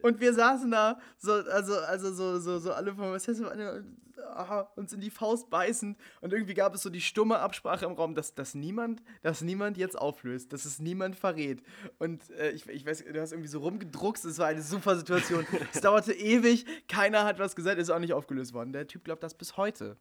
Und wir saßen da, so, also, also so, so, so alle von was heißt uns in die Faust beißend. Und irgendwie gab es so die stumme Absprache im Raum, dass, dass, niemand, dass niemand jetzt auflöst, dass es niemand verrät. Und äh, ich, ich weiß, du hast irgendwie so rumgedruckst, es war eine super Situation. es dauerte ewig, keiner hat was gesagt, ist auch nicht aufgelöst worden. Der Typ glaubt das bis heute.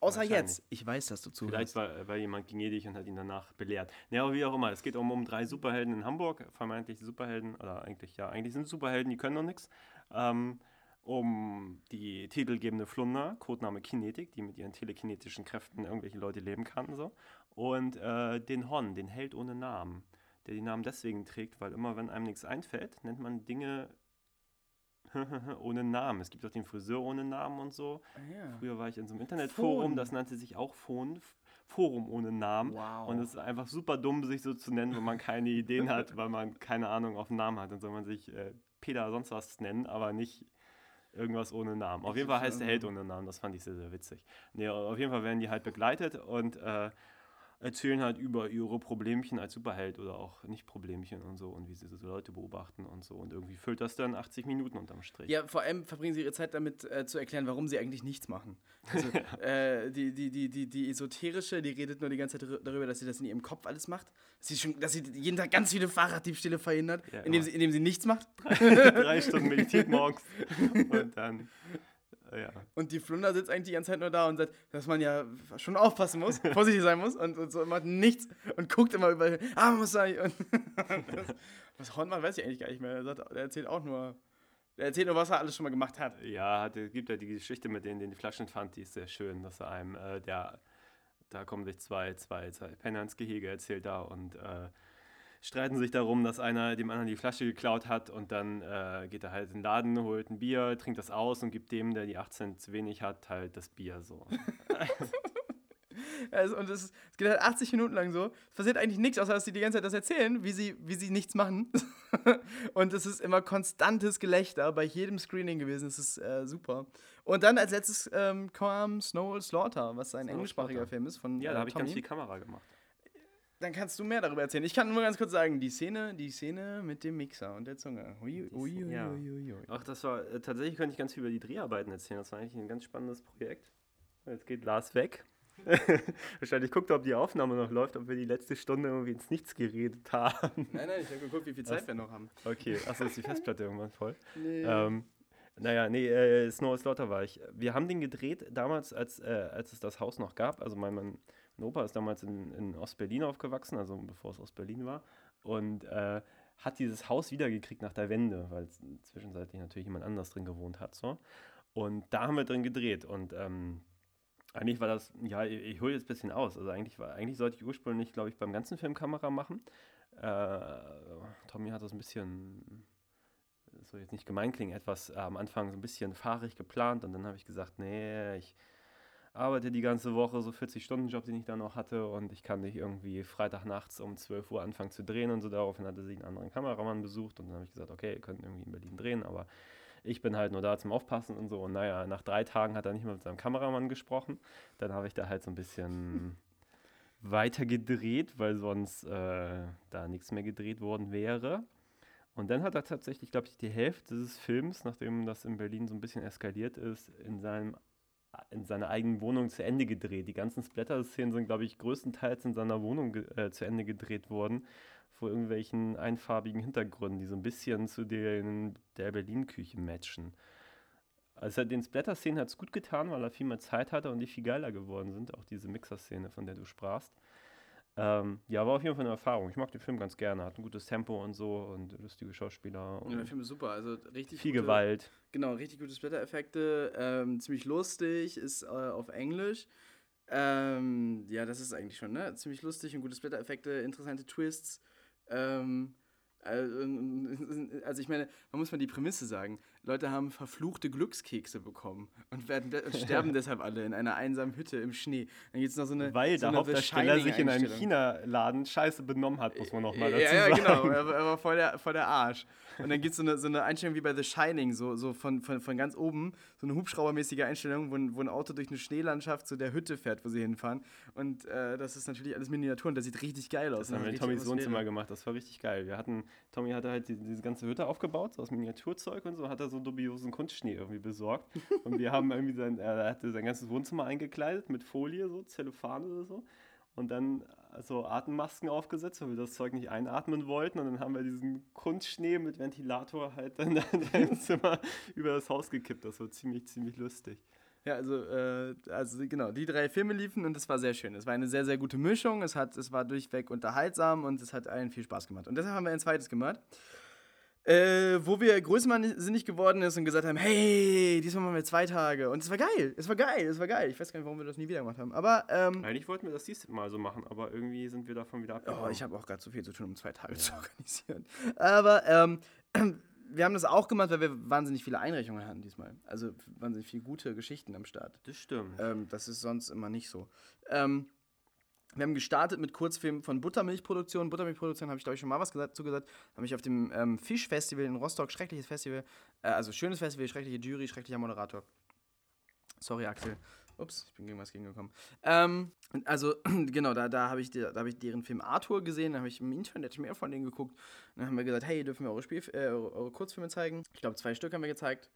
Außer jetzt. Ich weiß, dass du zuhörst.
Vielleicht war, war jemand gnädig und hat ihn danach belehrt. Ja, aber wie auch immer, es geht um, um drei Superhelden in Hamburg, vermeintlich Superhelden, oder eigentlich, ja, eigentlich sind Superhelden, die können noch nichts. Ähm, um die titelgebende Flunder, Codename Kinetik, die mit ihren telekinetischen Kräften irgendwelche Leute leben kann. So. Und äh, den Hon, den Held ohne Namen, der den Namen deswegen trägt, weil immer, wenn einem nichts einfällt, nennt man Dinge ohne Namen. Es gibt auch den Friseur ohne Namen und so.
ja.
Früher war ich in so einem Internetforum, das nannte sich auch Phon, Forum ohne Namen.
Wow.
Und es ist einfach super dumm, sich so zu nennen, wenn man keine Ideen hat, weil man keine Ahnung auf den Namen hat. Dann soll man sich äh, Peter sonst was nennen, aber nicht irgendwas ohne Namen. Auf jeden Fall heißt der Held ohne Namen, das fand ich sehr, sehr witzig. Nee, auf jeden Fall werden die halt begleitet und äh, erzählen halt über ihre Problemchen als Superheld oder auch nicht Problemchen und so und wie sie so Leute beobachten und so. Und irgendwie füllt das dann 80 Minuten unterm Strich.
Ja, vor allem verbringen sie ihre Zeit damit äh, zu erklären, warum sie eigentlich nichts machen. Also, äh, die, die, die, die, die esoterische, die redet nur die ganze Zeit darü- darüber, dass sie das in ihrem Kopf alles macht. Dass sie, schon, dass sie jeden Tag ganz viele Fahrraddiebstähle verhindert,
Ja,
indem, sie, indem sie nichts macht.
drei Stunden meditiert morgens und dann Ja.
Und die Flunder sitzt eigentlich die ganze Zeit nur da und sagt, dass man ja schon aufpassen muss, vorsichtig sein muss und, und so macht nichts und guckt immer überall, hin, ah, man muss sein. Und das, was Hornmann weiß ich eigentlich gar nicht mehr. Er, sagt, er erzählt auch nur, er erzählt nur, was er alles schon mal gemacht hat.
Ja, es gibt ja die Geschichte mit denen, den die Flaschen fand, die ist sehr schön, dass er einem, äh, der, da kommen sich zwei, zwei, zwei Penner ins Gehege, erzählt da und äh, streiten sich darum, dass einer dem anderen die Flasche geklaut hat und dann äh, geht er halt in den Laden, holt ein Bier, trinkt das aus und gibt dem, der die 18 zu wenig hat, halt das Bier so.
Also, und es, es geht halt 80 Minuten lang so. Es passiert eigentlich nichts, außer dass sie die ganze Zeit das erzählen, wie sie, wie sie nichts machen. und es ist immer konstantes Gelächter bei jedem Screening gewesen. Es ist äh, super. Und dann als letztes ähm, kam Snow Slaughter, was ein
Snow
englischsprachiger
Slaughter.
Film ist von
Ja,
äh,
da habe ich ganz viel Kamera gemacht.
Dann kannst du mehr darüber erzählen. Ich kann nur ganz kurz sagen, die Szene, die Szene mit dem Mixer und der Zunge. Ui, ui, ui,
Ja. Ach, das war, äh, tatsächlich könnte ich ganz viel über die Dreharbeiten erzählen. Das war eigentlich ein ganz spannendes Projekt. Jetzt geht Lars weg. Wahrscheinlich guckt er, ob die Aufnahme noch läuft, ob wir die letzte Stunde irgendwie ins Nichts geredet haben.
Nein, nein, ich habe geguckt, wie viel Zeit
Was?
wir noch haben.
Okay, achso, ist die Festplatte irgendwann voll.
Nee.
Ähm, naja, nee, äh, Snow Slaughter war ich. Wir haben den gedreht damals, als, äh, als es das Haus noch gab. Also mein, mein, mein Opa ist damals in, in Ostberlin aufgewachsen, also bevor es Ostberlin war. Und äh, hat dieses Haus wiedergekriegt nach der Wende, weil zwischenzeitlich natürlich jemand anders drin gewohnt hat. So. Und da haben wir drin gedreht. Und ähm, eigentlich war das, ja, ich, ich hole jetzt ein bisschen aus. Also eigentlich, war, eigentlich sollte ich ursprünglich, glaube ich, beim ganzen Film Kamera machen. Äh, Tommy hat das ein bisschen das soll jetzt nicht gemein klingen, etwas äh, am Anfang so ein bisschen fahrig geplant und dann habe ich gesagt, nee, ich arbeite die ganze Woche, so 40-Stunden-Job, den ich da noch hatte und ich kann nicht irgendwie Freitagnachts um 12 Uhr anfangen zu drehen und so. Daraufhin hatte sie einen anderen Kameramann besucht und dann habe ich gesagt, okay, ihr könnt irgendwie in Berlin drehen, aber ich bin halt nur da zum Aufpassen und so. Und naja, nach drei Tagen hat er nicht mehr mit seinem Kameramann gesprochen. Dann habe ich da halt so ein bisschen weiter gedreht, weil sonst äh, da nichts mehr gedreht worden wäre. Und dann hat er tatsächlich, glaube ich, die Hälfte dieses Films, nachdem das in Berlin so ein bisschen eskaliert ist, in, seinem, in seiner eigenen Wohnung zu Ende gedreht. Die ganzen Splatter-Szenen sind, glaube ich, größtenteils in seiner Wohnung äh, zu Ende gedreht worden, vor irgendwelchen einfarbigen Hintergründen, die so ein bisschen zu den, der Berlin-Küche matchen. Also den Splatter-Szenen hat es gut getan, weil er viel mehr Zeit hatte und die viel geiler geworden sind. Auch diese Mixer-Szene, von der du sprachst. Ähm, ja, war auf jeden Fall eine Erfahrung. Ich mag den Film ganz gerne. Hat ein gutes Tempo und so und lustige Schauspieler und
Ja, der Film ist super, also richtig
viel
gute,
Gewalt.
Genau, richtig gute Splatter-Effekte, ähm, ziemlich lustig, ist äh, auf Englisch. Ähm, ja, das ist eigentlich schon, ne? Ziemlich lustig und gute Splatter-Effekte, interessante Twists. Ähm, also, also ich meine, man muss mal die Prämisse sagen. Leute haben verfluchte Glückskekse bekommen und werden de sterben deshalb alle in einer einsamen Hütte im Schnee. Dann gibt es noch so eine
Weil
so
der
eine
Hauptdarsteller sich in einem. China-Laden scheiße benommen hat, muss man nochmal dazu
ja, ja,
sagen.
genau. Er war, er war voll, der, voll der Arsch. Und dann gibt es so eine, so eine Einstellung wie bei The Shining, so, so von, von, von ganz oben, so eine Hubschraubermäßige Einstellung, wo, ein- wo ein Auto durch eine Schneelandschaft zu der Hütte fährt, wo sie hinfahren. Und äh, das ist natürlich alles Miniatur und das sieht richtig geil aus.
Das haben wir in Tommys Wohnzimmer gemacht, das war richtig geil. Wir hatten, Tommy hatte halt die, diese ganze Hütte aufgebaut, so aus Miniaturzeug und so, hat er so dubiosen Kunstschnee irgendwie besorgt. Und wir haben irgendwie sein, er hatte sein ganzes Wohnzimmer eingekleidet mit Folie, so, Zellophan oder so. Und dann so Atemmasken aufgesetzt, weil wir das Zeug nicht einatmen wollten. Und dann haben wir diesen Kunstschnee mit Ventilator halt dann in seinem Zimmer über das Haus gekippt. Das war ziemlich, ziemlich lustig.
Ja, also, äh, also genau, die drei Filme liefen und es war sehr schön. Es war eine sehr, sehr gute Mischung. Es, hat, es war durchweg unterhaltsam und es hat allen viel Spaß gemacht. Und deshalb haben wir ein zweites gemacht. Äh, wo wir größenwahnsinnig geworden ist und gesagt haben, hey, diesmal machen wir zwei Tage. Und es war geil, es war geil, es war geil. Ich weiß gar nicht, warum wir das nie wieder gemacht haben. Aber, ähm,
Eigentlich wollten wir das diesmal so machen, aber irgendwie sind wir davon wieder
oh,
abgekommen.
ich habe auch gerade zu viel zu tun, um zwei Tage zu organisieren. Aber, ähm, wir haben das auch gemacht, weil wir wahnsinnig viele Einreichungen hatten diesmal. Also wahnsinnig viele gute Geschichten am Start.
das stimmt.
Ähm, das ist sonst immer nicht so. Ähm, wir haben gestartet mit Kurzfilmen von Buttermilchproduktion. Buttermilchproduktion habe ich, glaube ich, schon mal was gesagt, zugesagt. Habe ich auf dem ähm, Fischfestival in Rostock, schreckliches Festival, äh, also schönes Festival, schreckliche Jury, schrecklicher Moderator. Sorry, Axel. Ups, ich bin gegen was gegengekommen. Ähm, also, genau, da, da habe ich, da hab ich deren Film Arthur gesehen, da habe ich im Internet mehr von denen geguckt. Und dann haben wir gesagt, hey, dürfen wir eure, Spiel äh, eure, Kurzfilme zeigen? Ich glaube, zwei Stück haben wir gezeigt.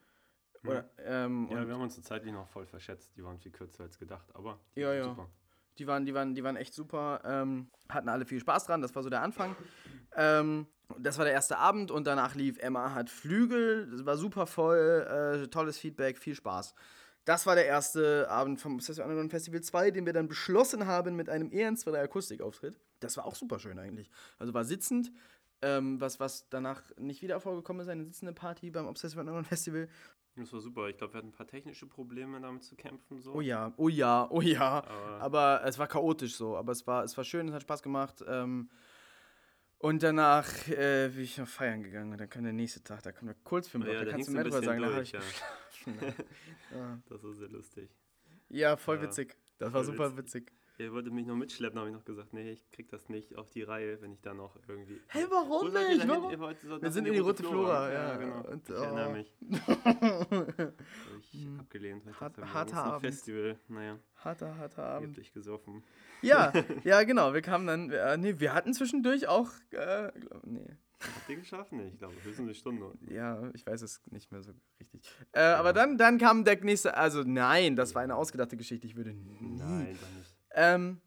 Oder, ähm,
Ja, wir haben uns zeitlich noch voll verschätzt. Die waren viel kürzer als gedacht, aber
Ja, ja.
super.
Die waren, die waren, die waren echt super, ähm, hatten alle viel Spaß dran, das war so der Anfang. Ähm, das war der erste Abend und danach lief Emma hat Flügel, das war super voll, äh, tolles Feedback, viel Spaß. Das war der erste Abend vom Obsessive Underground Festival 2, den wir dann beschlossen haben mit einem ehrenswerter Akustikauftritt. Das war auch super schön eigentlich. Also war sitzend, ähm, was, was danach nicht wieder vorgekommen ist, eine sitzende Party beim Obsessive Underground Festival.
Das war super. Ich glaube, wir hatten ein paar technische Probleme damit zu kämpfen. So.
Oh ja, oh ja, oh ja.
Aber-
Aber es war chaotisch so. Aber es war, es war schön, es hat Spaß gemacht. Ähm, und danach äh, bin ich noch feiern gegangen. Und dann kam der nächste Tag, da kommt der Kurzfilmblock.
Ja,
da kannst du mehr
du
drüber sagen. Da habe ich
bisschen
geschlafen. ja.
Das war sehr lustig.
ja, voll
Ja,
witzig. Das war
voll
super
witzig.
witzig.
Ihr wolltet mich noch mitschleppen, habe ich noch gesagt, nee, ich krieg das nicht auf die Reihe, wenn ich da noch irgendwie.
Hey, warum nicht? Warum?
Ihr wollt- sollt
Wir sind in die Rote Flora, ja.
genau.
Und,
ich erinnere
oh.
mich. Hab ich abgelehnt. weil ich
Hart- harter Abend.
Festival. Naja,
Harter, harter
ihr habt
Abend.
dich gesoffen.
Ja, ja, genau. Wir kamen dann, äh, nee, wir hatten zwischendurch auch, äh, glaub, nee.
Habt ihr geschafft? Nee, ich glaube, höchstens eine Stunde.
Ja, ich weiß es nicht mehr so richtig. Äh, Aber dann, dann kam der nächste, also nein, das war eine ausgedachte Geschichte. Ich würde nie.
Nein, doch nicht.
Ähm,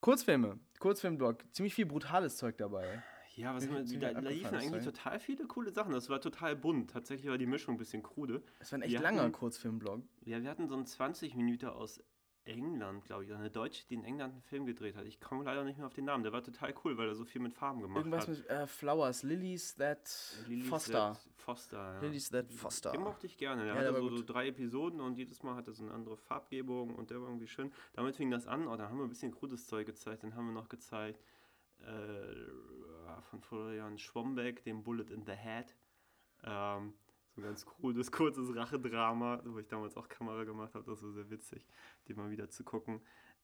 Kurzfilme, Kurzfilmblog, ziemlich viel brutales Zeug dabei.
Ja, was haben wir, da, da liefen eigentlich total viele coole Sachen. Das war total bunt. Tatsächlich war die Mischung ein bisschen krude.
Es war ein echt
Wir
langer
hatten-
Kurzfilmblog.
Ja, wir hatten so einen 20 Minuten aus England, glaube ich. Eine Deutsche, die in England einen Film gedreht hat. Ich komme leider nicht mehr auf den Namen. Der war total cool, weil er so viel mit Farben gemacht
Irgendwas
hat.
mit äh, Flowers, Lilies That
Lilies
Foster.
That Foster, ja.
Lilies That Foster.
Den mochte ich gerne. Der
Ja,
hatte
der
so, so drei Episoden und jedes Mal hatte so eine andere Farbgebung und der war irgendwie schön. Damit fing das an. Oh, dann haben wir ein bisschen krudes Zeug gezeigt. Dann haben wir noch gezeigt äh, von Florian Schwombeck, den Bullet in the Head. Ähm, so ein ganz krudes, kurzes Rachedrama, wo ich damals auch Kamera gemacht habe. Das war sehr witzig, den mal wieder zu gucken.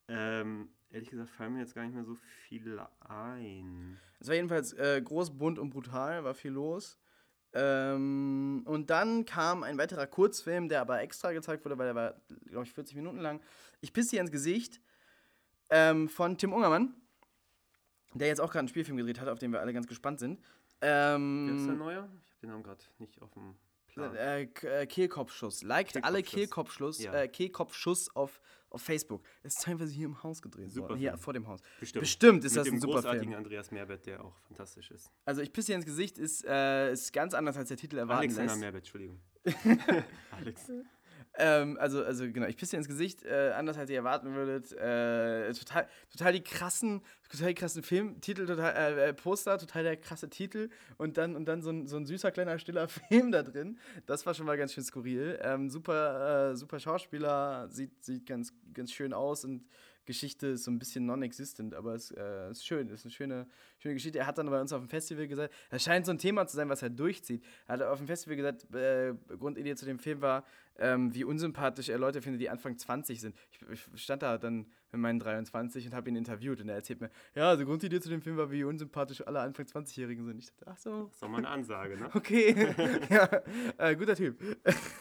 Ähm, ehrlich gesagt fallen mir jetzt gar nicht mehr so viele ein.
Es war jedenfalls äh, groß, bunt und brutal, war viel los. Ähm, und dann kam ein weiterer Kurzfilm, der aber extra gezeigt wurde, weil er war, glaube ich, 40 Minuten lang. Ich pisse dir ins Gesicht ähm, von Tim Ungermann, der jetzt auch gerade einen Spielfilm gedreht hat, auf den wir alle ganz gespannt sind.
Wer ist der
Ähm,
Neuer? Ich habe den Namen gerade nicht auf dem.
Äh, K- äh, Kehlkopfschuss. Liked alle
Kehlkopfschuss.
Kehlkopfschuss,
Ja.
äh, Kehlkopfschuss auf, auf Facebook. Es ist teilweise hier im Haus gedreht
Super
worden. Hier vor dem Haus.
Bestimmt.
Bestimmt ist
Mit
das
dem
ein super
großartigen
Film.
Andreas Merbert, der auch fantastisch ist.
Also ich pisse dir ins Gesicht ist, äh, ist ganz anders als der Titel erwarten
Alexander
lässt.
Entschuldigung. Alex.
Ähm, also, also genau, ich pisse dir ins Gesicht, äh, anders als ihr erwarten würdet. Äh, total, total die krassen, total die krassen Filmtitel, total, äh, äh, Poster, total der krasse Titel und dann, und dann so ein, so ein süßer, kleiner, stiller Film da drin. Das war schon mal ganz schön skurril. Ähm, super, äh, super Schauspieler, sieht, sieht ganz, ganz schön aus und Geschichte ist so ein bisschen non-existent, aber es äh, ist schön, ist eine schöne, schöne Geschichte. Er hat dann bei uns auf dem Festival gesagt, es scheint so ein Thema zu sein, was er durchzieht. Er hat auf dem Festival gesagt, äh, Grundidee zu dem Film war, ähm, wie unsympathisch er Leute findet, die Anfang 20 sind. Ich, ich stand da dann mit meinen 23 und habe ihn interviewt und er erzählt mir, ja, also Grundidee zu dem Film war, wie unsympathisch alle Anfang 20-Jährigen sind. Ich dachte, ach so,
Das ist doch mal eine Ansage, ne?
Okay, ja, äh, guter Typ.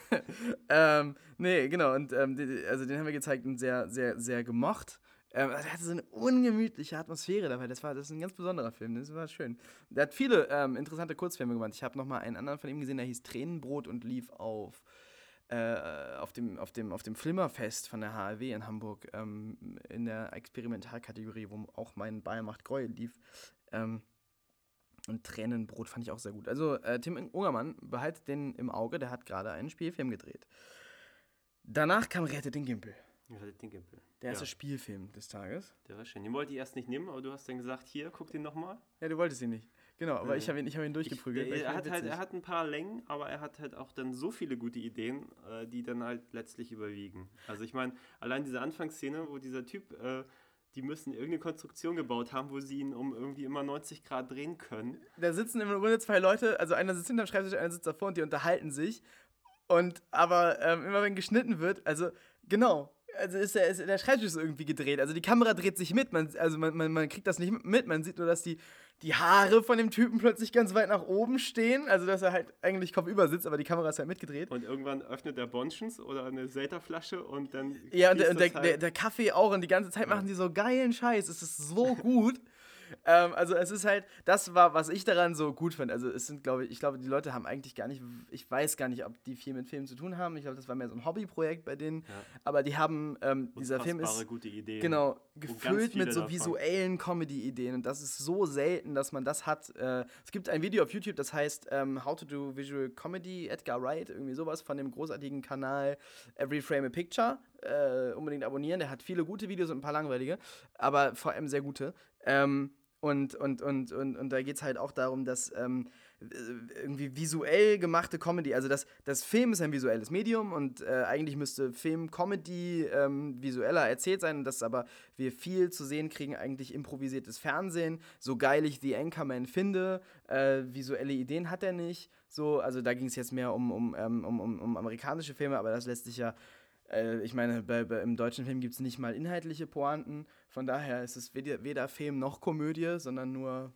ähm, nee, genau, und ähm, also den haben wir gezeigt und sehr, sehr, sehr gemocht. Ähm, also er hatte so eine ungemütliche Atmosphäre dabei. Das war das ist ein ganz besonderer Film. Das war schön. Der hat viele ähm, interessante Kurzfilme gemacht. Ich habe noch mal einen anderen von ihm gesehen, der hieß Tränenbrot und lief auf äh, auf dem, auf, dem, auf dem Flimmerfest von der HRW in Hamburg ähm, in der Experimentalkategorie, wo auch mein Bayern macht Gräuel lief. Ähm, und Tränenbrot fand ich auch sehr gut. Also äh, Tim Ungermann, behaltet den im Auge, der hat gerade einen Spielfilm gedreht. Danach kam Rettet den Gimpel,
Ja, der Dinkelbill.
Der erste
ja,
Spielfilm des Tages.
der war schön. Den wollte ich erst nicht nehmen, aber du hast dann gesagt, hier, guck den nochmal.
Ja, du wolltest ihn nicht. Genau, aber
Nee.
ich habe ihn, ich hab ihn durchgeprügelt. ich
er, hat halt, er hat ein paar Längen, aber er hat halt auch dann so viele gute Ideen, äh, die dann halt letztlich überwiegen. Also ich meine, allein diese Anfangsszene, wo dieser Typ, äh, die müssen irgendeine Konstruktion gebaut haben, wo sie ihn um irgendwie immer 90 Grad drehen können.
da sitzen im Grunde zwei Leute, also einer sitzt hinterm Schreibtisch, einer sitzt davor und die unterhalten sich. Und aber ähm, immer wenn geschnitten wird, also genau, also ist der, ist der Schreibtisch ist irgendwie gedreht. Also die Kamera dreht sich mit, man, also man, man, man kriegt das nicht mit, man sieht nur, dass die, die Haare von dem Typen plötzlich ganz weit nach oben stehen. Also dass er halt eigentlich kopfüber sitzt, aber die Kamera ist halt mitgedreht.
Und irgendwann öffnet er Bonchens oder eine Selterflasche und dann.
Ja, und, der, und der,
das
der,
halt-
der Kaffee auch. Und die ganze Zeit machen die so geilen Scheiß. Es ist so gut. Ähm, also es ist halt, das war, was ich daran so gut fand. Also es sind, glaube ich, ich glaube, die Leute haben eigentlich gar nicht, ich weiß gar nicht, ob die viel mit Filmen zu tun haben. Ich glaube, das war mehr so ein Hobbyprojekt bei denen. Aber die haben, ähm, dieser Film ist,
gute Ideen.
genau, gefüllt mit so
davon.
visuellen Comedy-Ideen. Und das ist so selten, dass man das hat. Äh, es gibt ein Video auf YouTube, das heißt ähm, How to do Visual Comedy, Edgar Wright, irgendwie sowas von dem großartigen Kanal Every Frame a Picture. Äh, unbedingt abonnieren. Der hat viele gute Videos und ein paar langweilige, aber vor allem sehr gute. Ähm, und, und, und, und, und da geht es halt auch darum, dass ähm, äh, irgendwie visuell gemachte Comedy, also das, das Film ist ein visuelles Medium und äh, eigentlich müsste Film Comedy ähm, visueller erzählt sein, und dass aber wir viel zu sehen kriegen, eigentlich improvisiertes Fernsehen, so geil ich The Anchorman finde, äh, visuelle Ideen hat er nicht, so, also da ging es jetzt mehr um, um, ähm, um, um, um amerikanische Filme, aber das lässt sich ja äh, ich meine, bei, bei, im deutschen Film gibt es nicht mal inhaltliche Pointen. Von daher ist es weder, weder Film noch Komödie, sondern nur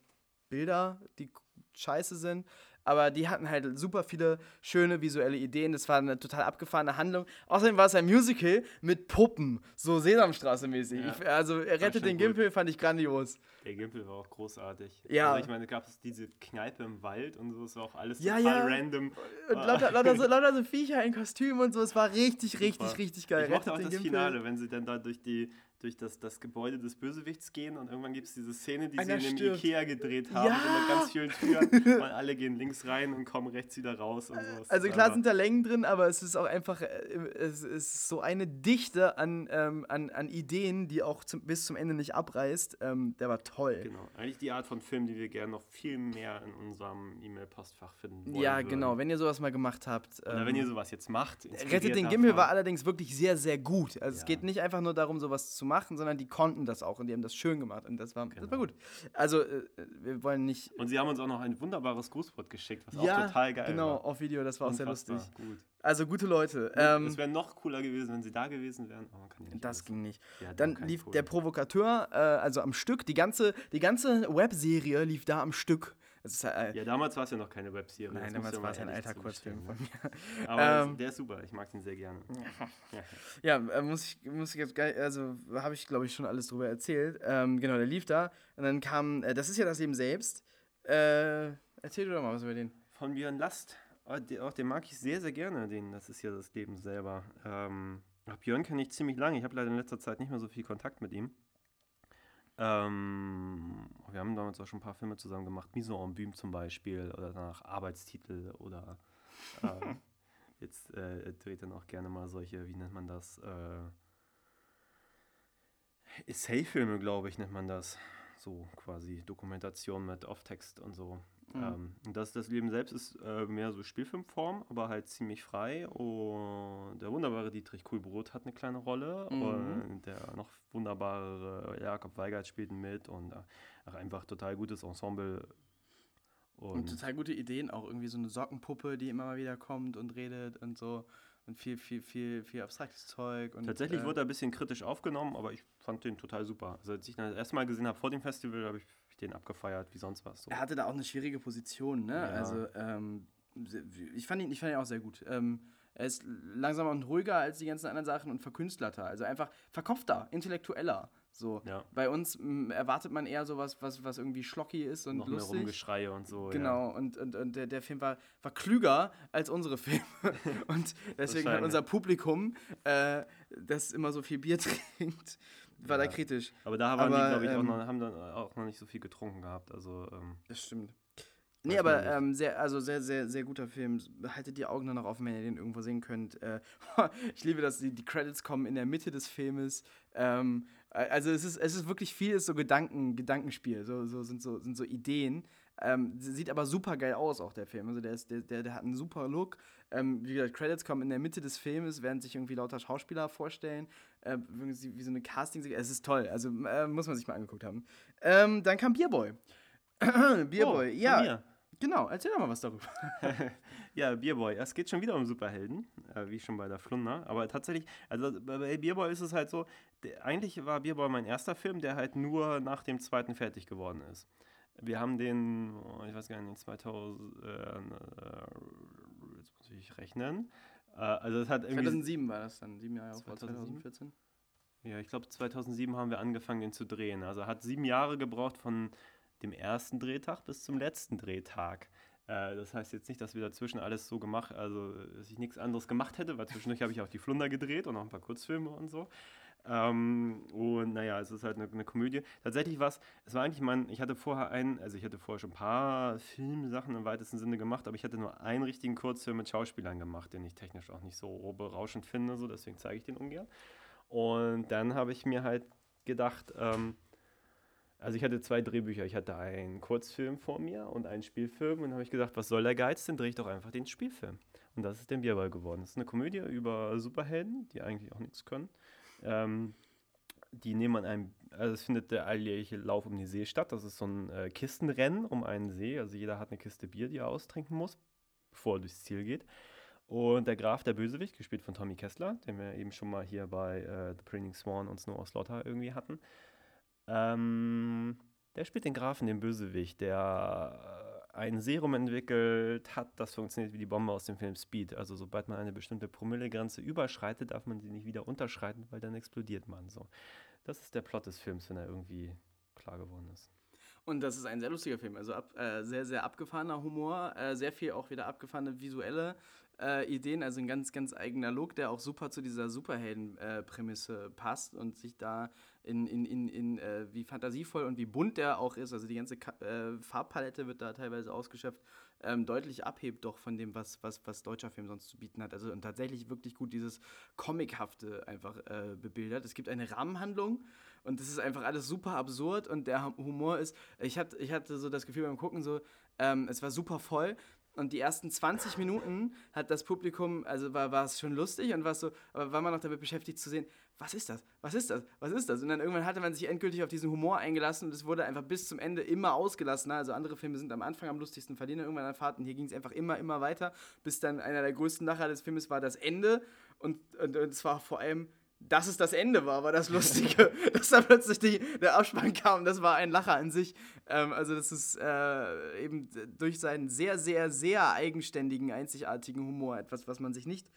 Bilder, die scheiße sind. Aber die hatten halt super viele schöne visuelle Ideen. Das war eine total abgefahrene Handlung. Außerdem war es ein Musical mit Puppen, so Sesamstraße-mäßig.
Ja.
Also, er rettet den
gut.
Gimpel, fand ich grandios.
Der Gimpel war auch großartig.
Ja.
Also ich meine, gab es diese Kneipe im Wald und so, es war auch alles
Ja,
total
ja.
random.
Und lauter, lauter, so, lauter so Viecher in Kostümen und so. Es war richtig, richtig, richtig geil.
Ich mochte auch das
Gimpel.
Finale, wenn sie dann da durch, die, durch das, das Gebäude des Bösewichts gehen und irgendwann gibt es diese Szene, die
Einer
sie in dem. Ikea gedreht haben,
Ja.
mit ganz vielen Türen und alle gehen links rein und kommen rechts wieder raus und so.
Also klar sind da Längen drin, aber es ist auch einfach, äh, es ist so eine Dichte an, ähm, an, an Ideen, die auch zum, bis zum Ende nicht abreißt. Ähm, der war toll.
Genau, eigentlich die Art von Film, die wir gerne noch viel mehr in unserem E-Mail-Postfach finden wollen
Ja,
würden.
genau, wenn ihr sowas mal gemacht habt.
Oder
ähm,
wenn ihr sowas jetzt macht.
Rettet den Gimmel war allerdings wirklich sehr, sehr gut. Also es
Ja.
geht nicht einfach nur darum, sowas zu machen, sondern die konnten das auch und die haben das schön gemacht und das war, das war
Genau.
gut. Also äh, wir wollen nicht...
Und sie haben uns auch noch ein wunderbares Grußwort geschickt, was
ja,
auch total geil
genau,
war.
auf Video, das war auch sehr
Unfassbar
lustig.
Gut.
Also gute Leute. Ähm,
es wäre noch cooler gewesen, wenn sie da gewesen wären. Aber man kann ja nicht
Das
alles
ging nicht.
Ja,
Dann lief
Kohle.
der Provokateur, äh, also am Stück, die ganze, die ganze Webserie lief da am Stück. Äh,
Ja, damals war es ja noch keine Webserie.
nein, damals war es ein alter Kurzfilm
zugestehen,
von mir.
ne? Aber
Ähm,
der ist super, ich mag den sehr gerne. Ja.
Ja, äh, muss ich, muss ich jetzt gar also habe ich glaube ich schon alles drüber erzählt. Ähm, genau, der lief da und dann kam, äh, das ist ja das Leben selbst. Äh, erzähl du doch mal was über den.
Von Björn Last, oh, den, auch den mag ich sehr, sehr gerne, den, das ist ja das Leben selber. Ähm, Björn kenne ich ziemlich lange, ich habe leider in letzter Zeit nicht mehr so viel Kontakt mit ihm. Ähm, wir haben damals auch schon ein paar Filme zusammen gemacht, Mise en Büme zum Beispiel, oder danach Arbeitstitel, oder ähm, jetzt äh, dreht dann auch gerne mal solche, wie nennt man das, äh, Essay-Filme, glaube ich, nennt man das. So quasi Dokumentation mit Off-Text und so. Ähm, und das, das Leben selbst ist äh, mehr so Spielfilmform, aber halt ziemlich frei. Und der wunderbare Dietrich Kuhlbrot hat eine kleine Rolle. Und der noch wunderbare Jakob Weigert spielt mit. Und äh, ach, einfach total gutes Ensemble.
Und
Und,
total gute Ideen, auch irgendwie so eine Sockenpuppe, die immer mal wieder kommt und redet und so. Und viel, viel, viel, viel abstraktes Zeug. Und,
tatsächlich
äh,
wurde er ein bisschen kritisch aufgenommen, aber ich fand den total super. Also als ich ihn das erste Mal gesehen habe vor dem Festival, habe ich den abgefeiert wie sonst was. So.
Er hatte da auch eine schwierige Position, ne?
Ja.
Also, ähm, ich fand, ihn, ich fand ihn auch sehr gut. Ähm, er ist langsamer und ruhiger als die ganzen anderen Sachen und verkünstlerter. Also einfach verkopfter, intellektueller. So.
Ja.
Bei uns m, erwartet man eher sowas, was, was irgendwie schlocky ist und
noch mehr
lustig.
Rumgeschreie und so.
Genau, und, und, und der, der Film war, war klüger als unsere Filme. Und deswegen hat unser Publikum, äh, das immer so viel Bier trinkt, war da
Ja.
kritisch.
Ja. Aber da die,
Aber,
glaube ich, auch
ähm,
noch, haben dann auch noch nicht so viel getrunken gehabt. Also, ähm,
Das stimmt. Nee, aber ähm, sehr, also sehr, sehr, sehr guter Film. Haltet die Augen dann noch offen, wenn ihr den irgendwo sehen könnt. Äh, ich liebe, dass die, die Credits kommen in der Mitte des Filmes. Ähm, äh, also es ist, es ist wirklich viel so Gedanken, Gedankenspiel, so, so, sind, so sind so Ideen. Ähm, sie- sieht aber super geil aus, auch der Film. Also der, ist, der, der, der hat einen super Look. Ähm, wie gesagt, Credits kommen in der Mitte des Filmes, während sich irgendwie lauter Schauspieler vorstellen. Äh, wie, so eine casting Es ist toll. Also äh, muss man sich mal angeguckt haben. Ähm, dann kam Bierboy. Bierboy,
Oh,
ja.
mir.
Genau, erzähl doch mal was darüber.
Ja, Bierboy. Es geht schon wieder um Superhelden, äh, wie schon bei der Flunder. Aber tatsächlich, also bei bei Bierboy ist es halt so, der, eigentlich war Bierboy mein erster Film, der halt nur nach dem zweiten fertig geworden ist. Wir haben den, oh, ich weiß gar nicht, 2000, äh, jetzt muss ich rechnen. Äh, also es hat irgendwie
2007 war das dann, sieben Jahre vor
2007?
2014.
Ja, ich glaube 2007 haben wir angefangen, den zu drehen. Also hat sieben Jahre gebraucht von dem ersten Drehtag bis zum letzten Drehtag. Äh, das heißt jetzt nicht, dass wir dazwischen alles so gemacht, also dass ich nichts anderes gemacht hätte, weil zwischendurch habe ich auch die Flunder gedreht und noch ein paar Kurzfilme und so. Ähm, und naja, es ist halt eine, eine Komödie. Tatsächlich war es, es war eigentlich mein, ich hatte vorher einen, also ich hatte vorher schon ein paar Filmsachen im weitesten Sinne gemacht, aber ich hatte nur einen richtigen Kurzfilm mit Schauspielern gemacht, den ich technisch auch nicht so berauschend finde, so deswegen zeige ich den ungern. Und dann habe ich mir halt gedacht, ähm, also ich hatte zwei Drehbücher. Ich hatte einen Kurzfilm vor mir und einen Spielfilm. Und dann habe ich gedacht, was soll der Geiz? Dann drehe ich doch einfach den Spielfilm. Und das ist der Bierball geworden. Das ist eine Komödie über Superhelden, die eigentlich auch nichts können. Ähm, die nehmen an einem, also es findet der alljährliche Lauf um den See statt. Das ist so ein äh, Kistenrennen um einen See. Also jeder hat eine Kiste Bier, die er austrinken muss, bevor er durchs Ziel geht. Und der Graf, der Bösewicht, gespielt von Tommy Kessler, den wir eben schon mal hier bei äh, The Printing Swan und Snow Slaughter irgendwie hatten. Ähm, der spielt den Grafen, den Bösewicht, der ein Serum entwickelt hat, das funktioniert wie die Bombe aus dem Film Speed. Also sobald man eine bestimmte Promillegrenze überschreitet, darf man sie nicht wieder unterschreiten, weil dann explodiert man so. Das ist der Plot des Films, wenn er irgendwie klar geworden ist.
Und das ist ein sehr lustiger Film. Also ab, äh, sehr, sehr abgefahrener Humor, äh, sehr viel auch wieder abgefahrene visuelle äh, Ideen, also ein ganz, ganz eigener Look, der auch super zu dieser Superhelden-Prämisse passt und sich da in, in, in, in äh, wie fantasievoll und wie bunt der auch ist, also die ganze Ka äh, Farbpalette wird da teilweise ausgeschöpft, ähm, deutlich abhebt doch von dem, was, was, was deutscher Film sonst zu bieten hat. Also und tatsächlich wirklich gut dieses Comichafte einfach äh, bebildert. Es gibt eine Rahmenhandlung und das ist einfach alles super absurd und der Humor ist, ich hatte, ich hatte so das Gefühl beim Gucken so, ähm, es war super voll, und die ersten 20 Minuten hat das Publikum, also war, war es schon lustig und war so, aber war man noch damit beschäftigt zu sehen, was ist das? Was ist das? Was ist das? Und dann irgendwann hatte man sich endgültig auf diesen Humor eingelassen und es wurde einfach bis zum Ende immer ausgelassen. Also andere Filme sind am Anfang am lustigsten, verlieren irgendwann an Fahrten. Hier ging es einfach immer, immer weiter, bis dann einer der größten Lacher des Filmes war das Ende. Und, und, und es war vor allem dass es das Ende war, war das Lustige. dass da plötzlich die, der Abspann kam, das war ein Lacher an sich. Ähm, also, das ist äh, eben durch seinen sehr, sehr, sehr eigenständigen, einzigartigen Humor etwas, was man sich nicht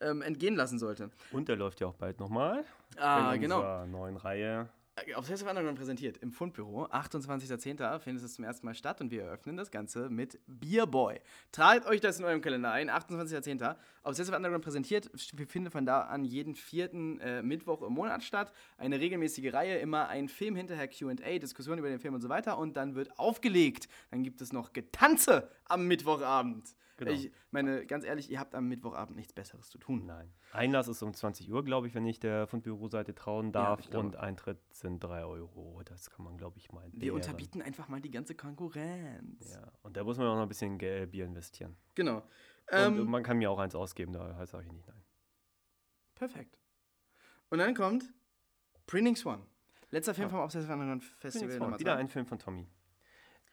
ähm, entgehen lassen sollte.
Und der läuft ja auch bald nochmal.
Ah,
in
genau.
unserer neuen Reihe.
Auf Festival Underground präsentiert im Fundbüro. 28.10. findet es zum ersten Mal statt und wir eröffnen das Ganze mit Beerboy. Tragt euch das in eurem Kalender ein. 28.10. Auf Festival Underground präsentiert. Wir finden von da an jeden vierten äh, Mittwoch im Monat statt. Eine regelmäßige Reihe, immer ein Film hinterher, QA, Diskussion über den Film und so weiter. Und dann wird aufgelegt. Dann gibt es noch Getanze am Mittwochabend.
Genau.
Ich meine, ganz ehrlich, ihr habt am Mittwochabend nichts Besseres zu tun.
Nein. Einlass ist um 20 Uhr, glaube ich, wenn ich der Fundbüro-Seite trauen darf.
glaube.
und Eintritt sind 3 Euro. Das kann man, glaube ich, mal.
Wir
deren.
unterbieten einfach mal die ganze Konkurrenz.
Ja, und da muss man auch noch ein bisschen Geld, Bier investieren.
Genau.
und
Ähm,
man kann mir auch eins ausgeben, da sage ich nicht nein.
Perfekt. Und dann kommt Printing Swan. Letzter Film vom Obsessive Festival.
Wieder
zwei.
ein Film von Tommy.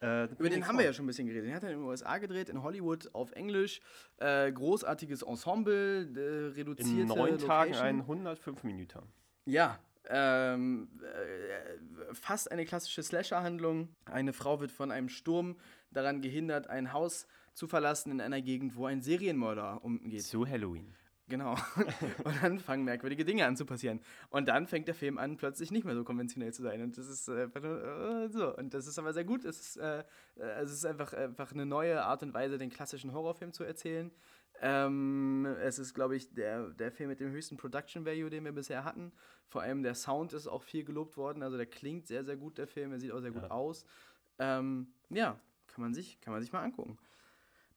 Äh,
Über den haben wir ja schon ein bisschen geredet. Den hat er in den USA gedreht, in Hollywood, auf Englisch. Äh, großartiges Ensemble, äh, reduzierte
In neun Tagen
Location.
ein 105 Minuten.
Ja, ähm, äh, fast eine klassische Slasher-Handlung. Eine Frau wird von einem Sturm daran gehindert, ein Haus zu verlassen in einer Gegend, wo ein Serienmörder umgeht.
Zu Halloween.
Genau. Und dann fangen merkwürdige Dinge an zu passieren. Und dann fängt der Film an, plötzlich nicht mehr so konventionell zu sein. Und das ist äh, einfach nur, äh, so. Und das ist aber sehr gut. Es ist, äh, äh, es ist einfach, einfach eine neue Art und Weise, den klassischen Horrorfilm zu erzählen. Ähm, es ist, glaube ich, der, der Film mit dem höchsten Production Value, den wir bisher hatten. Vor allem der Sound ist auch viel gelobt worden. Also der klingt sehr, sehr gut, der Film. Er sieht auch sehr gut
Ja.
aus. Ähm, ja, kann man, sich, kann man sich mal angucken.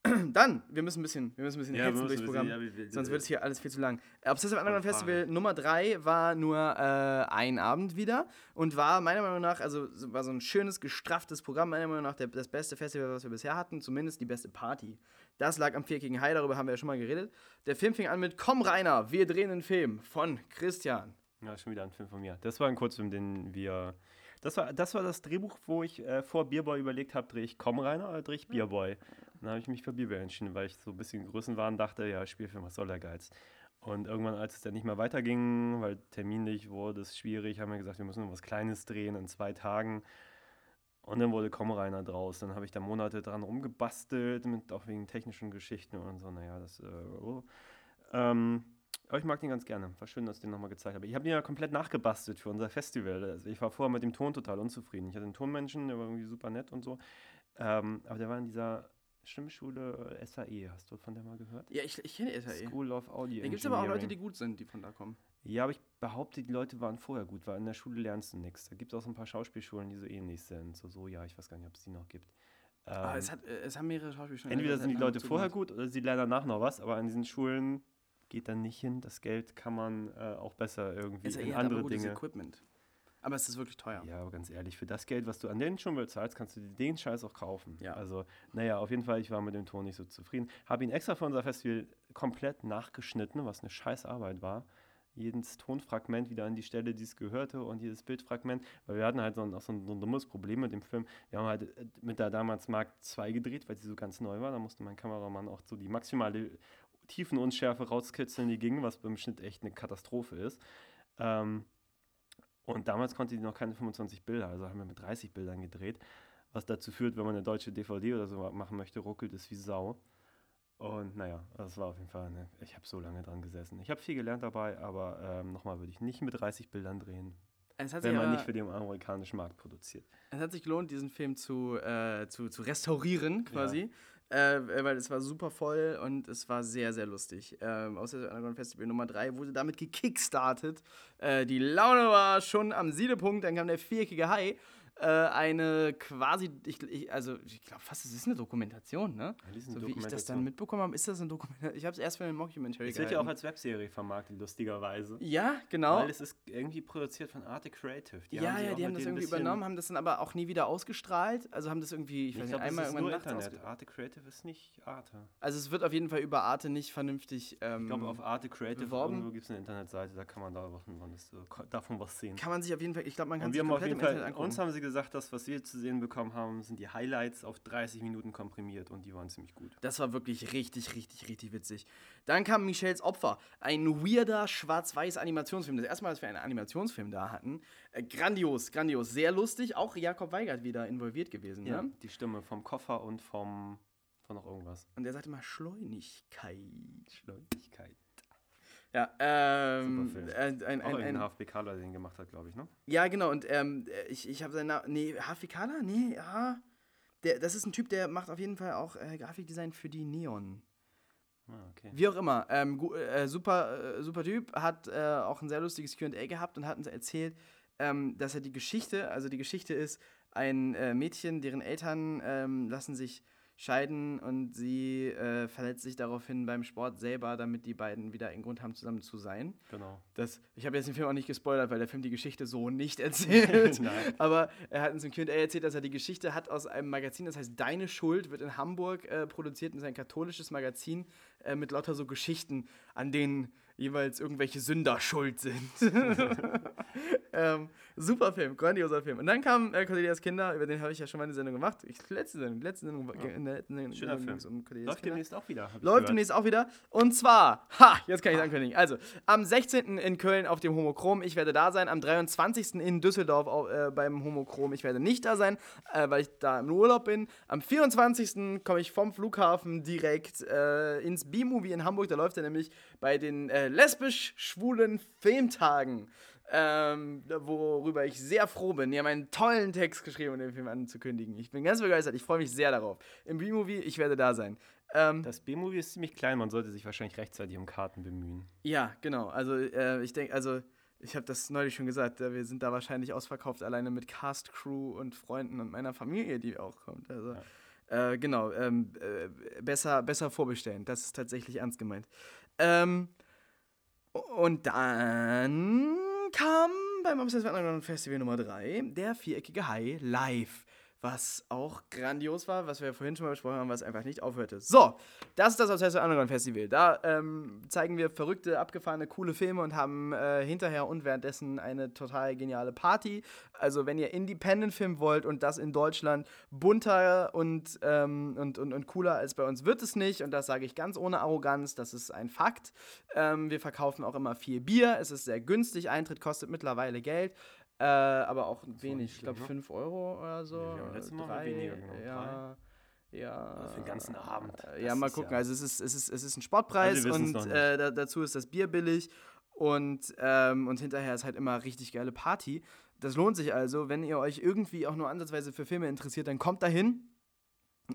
Dann, wir müssen ein bisschen, wir müssen ein bisschen
Ja,
hetzen durchs Programm.
bisschen- ja, wir-
Sonst wird es hier alles viel zu lang. Obsessive Underground. Festival Nummer 3 war nur äh, ein Abend wieder und war meiner Meinung nach, also so- war so ein schönes, gestrafftes Programm, meiner Meinung nach der, das beste Festival, was wir bisher hatten, zumindest die beste Party. Das lag am viereckigen Hai, darüber haben wir ja schon mal geredet. Der Film fing an mit Komm Rainer, wir drehen einen Film von Christian.
Ja, schon wieder ein Film von mir. Das war ein Kurzfilm, den wir. Das war das, war das Drehbuch, wo ich äh, vor Bierboy überlegt habe, drehe ich Komm Rainer oder drehe ich Bierboy? Dann habe ich mich für Bierboy entschieden, weil ich so ein bisschen Größenwahn dachte, ja, Spielfilm, was soll der Geiz? Und irgendwann, als es dann nicht mehr weiterging, weil terminlich wurde es schwierig, haben wir gesagt, wir müssen noch was Kleines drehen in zwei Tagen. Und dann wurde Komm Rainer draus. Dann habe ich da Monate dran rumgebastelt, mit, auch wegen technischen Geschichten und so. Naja, das. Äh, oh. ähm, Aber ich mag den ganz gerne. War schön, dass ich den nochmal gezeigt habe. Ich habe den ja komplett nachgebastelt für unser Festival. Also ich war vorher mit dem Ton total unzufrieden. Ich hatte einen Tonmenschen, der war irgendwie super nett und so. Ähm, aber der war in dieser Stimmschule äh, SAE. Hast du von der mal gehört?
Ja, ich, ich kenne SAE.
School of Audio
Da gibt es aber auch Leute, die gut sind, die von da kommen.
Ja, aber ich behaupte, die Leute waren vorher gut, weil in der Schule lernst du nichts. Da gibt es auch so ein paar Schauspielschulen, die so ähnlich sind. So, so ja, ich weiß gar nicht, ob es die noch gibt. Ähm,
es, hat, äh, es haben mehrere Schauspielschulen.
Entweder sind die Leute vorher
gut.
oder sie lernen danach noch was, aber an diesen Schulen geht dann nicht hin. Das Geld kann man äh, auch besser irgendwie
SAE
in
hat aber
andere
gutes
Dinge.
Equipment. Aber es ist wirklich teuer.
Ja, aber ganz ehrlich, für das Geld, was du an den Schulen bezahlst, kannst du dir den Scheiß auch kaufen.
Ja.
Also, naja, auf jeden Fall, ich war mit dem Ton nicht so zufrieden. Habe ihn extra für unser Festival komplett nachgeschnitten, was eine scheiß Arbeit war. Jedes Tonfragment wieder an die Stelle, die es gehörte und jedes Bildfragment, weil wir hatten halt so ein, auch so ein, so ein dummes Problem mit dem Film. Wir haben halt äh, mit der damals Mark II gedreht, weil sie so ganz neu war. Da musste mein Kameramann auch so die maximale Tiefenunschärfe rauskitzeln, die ging, was beim Schnitt echt eine Katastrophe ist. Ähm, und damals konnte die noch keine 25 Bilder, also haben wir mit 30 Bildern gedreht, was dazu führt, wenn man eine deutsche DVD oder so machen möchte, ruckelt es wie Sau. Und naja, das war auf jeden Fall, eine, ich habe so lange dran gesessen. Ich habe viel gelernt dabei, aber ähm, nochmal würde ich nicht mit 30 Bildern drehen, wenn man
aber,
nicht für den amerikanischen Markt produziert.
es hat sich gelohnt, diesen Film zu, äh, zu, zu restaurieren, quasi. Äh, weil es war super voll und es war sehr, sehr lustig. Ähm, aus der Underground Festival Nummer 3 wurde damit gekickstartet. Äh, die Laune war schon am Siedepunkt, dann kam der viereckige Hai. Äh, eine quasi, ich, ich, also ich glaube fast, es ist eine Dokumentation, ne?
Ja,
So wie ich das
Dokumentation.
dann mitbekommen habe, ist das eine Dokumentation. Ich habe es erst für einen Mockumentary
Es wird ja auch als Webserie vermarktet, lustigerweise.
Ja, genau.
Weil es ist irgendwie produziert von Arte Creative. Die
ja, ja, die haben das irgendwie übernommen, haben das dann aber auch nie wieder ausgestrahlt. Also haben das irgendwie, ich
Ich
weiß
glaube,
nicht, einmal irgendwann nachts
Internet. Arte Creative ist nicht Arte.
Also es wird auf jeden Fall über Arte nicht vernünftig. Ähm,
Ich glaube, auf Arte Creative
beworben.
irgendwo gibt es eine Internetseite, da kann man davon was, davon was sehen.
kann man sich auf jeden Fall, ich glaube, man kann
Und
sich
haben auf
komplett
jeden
im Internet
Fall,
angucken.
uns haben sie gesagt, das, was wir zu sehen bekommen haben, sind die Highlights auf 30 Minuten komprimiert und die waren ziemlich gut.
Das war wirklich richtig, richtig, richtig witzig. Dann kam Michels Opfer. Ein weirder schwarz-weiß Animationsfilm. Das erste Mal, dass wir einen Animationsfilm da hatten. Äh, grandios, grandios. Sehr lustig. Auch Jakob Weigert wieder involviert gewesen.
Ja,
Ne?
die Stimme vom Koffer und vom von noch irgendwas.
Und der sagte mal Schleunigkeit.
Schleunigkeit.
Ja, ähm,
Super Film.
äh, ein,
Auch
ein,
irgendein
ein,
HFBK, der den gemacht hat, glaube ich, ne?
Ja, genau, und ähm, äh, ich, ich habe seinen Namen. Nee, Hafi Kala? Nee, ja. Der, das ist ein Typ, der macht auf jeden Fall auch äh, Grafikdesign für die Neon.
Ah, okay.
Wie auch immer. Ähm, äh, super, äh, super Typ, hat äh, auch ein sehr lustiges QA gehabt und hat uns erzählt, ähm, dass er die Geschichte, also die Geschichte ist, ein äh, Mädchen, deren Eltern ähm, lassen sich scheiden und sie äh, verletzt sich daraufhin beim Sport selber, damit die beiden wieder einen Grund haben, zusammen zu sein.
Genau.
Das, ich habe jetzt den Film auch nicht gespoilert, weil der Film die Geschichte so nicht erzählt. Aber er hat uns im QA erzählt, dass er die Geschichte hat aus einem Magazin, das heißt Deine Schuld, wird in Hamburg äh, produziert und ist ein katholisches Magazin äh, mit lauter so Geschichten, an denen jeweils irgendwelche Sünder schuld sind. ähm, super Film, grandioser Film. Und dann kam äh, Cordelias Kinder, über den habe ich ja schon mal eine Sendung gemacht. Ich, letzte Sendung, letzte Sendung, in der letzten Sendung
Schöner Film.
um
Läuft
Kinder.
demnächst auch wieder.
Läuft demnächst auch wieder. Und zwar, ha, jetzt kann ich es ankündigen. Also, am 16. in Köln auf dem Homochrom, ich werde da sein. Am 23. in Düsseldorf au- äh, beim Homochrom, ich werde nicht da sein, äh, weil ich da im Urlaub bin. Am 24. komme ich vom Flughafen direkt äh, ins B-Movie in Hamburg. Da läuft er nämlich bei den äh, lesbisch-schwulen Filmtagen. Ähm, worüber ich sehr froh bin. Die haben einen tollen Text geschrieben, um den Film anzukündigen. Ich bin ganz begeistert. Ich freue mich sehr darauf. Im B-Movie, ich werde da sein. Ähm,
Das B-Movie ist ziemlich klein, man sollte sich wahrscheinlich rechtzeitig um Karten bemühen.
Ja, genau. Also äh, ich denke, also ich habe das neulich schon gesagt, äh, wir sind da wahrscheinlich ausverkauft, alleine mit Cast, Crew und Freunden und meiner Familie, die auch kommt. Also äh, genau, ähm, äh, besser, besser vorbestellen. Das ist tatsächlich ernst gemeint. Ähm, und dann kam beim Obsessive Underground Festival Nummer 3 der viereckige Hai live. Was auch grandios war, was wir vorhin schon mal besprochen haben, was einfach nicht aufhörte. So, das ist das Obsessive Underground Festival. Da ähm, zeigen wir verrückte, abgefahrene, coole Filme und haben äh, hinterher und währenddessen eine total geniale Party. Also, wenn ihr Independent-Film wollt und das in Deutschland bunter und, ähm, und, und, und cooler als bei uns wird es nicht. Und das sage ich ganz ohne Arroganz, das ist ein Fakt. Ähm, wir verkaufen auch immer viel Bier. Es ist sehr günstig. Eintritt kostet mittlerweile Geld. Äh, aber auch wenig, ich glaube
ne?
5 Euro oder so.
Haben letztes Mal
Drei,
weniger genommen.
Ja, Ja.
Für den ganzen Abend.
Äh, Ja,
Das
mal gucken.
ja-
Also es ist, es ist, es ist ein Sportpreis
Also
und äh, da, dazu ist das Bier billig und, ähm, und hinterher ist halt immer richtig geile Party. Das lohnt sich also, wenn ihr euch irgendwie auch nur ansatzweise für Filme interessiert, dann kommt dahin.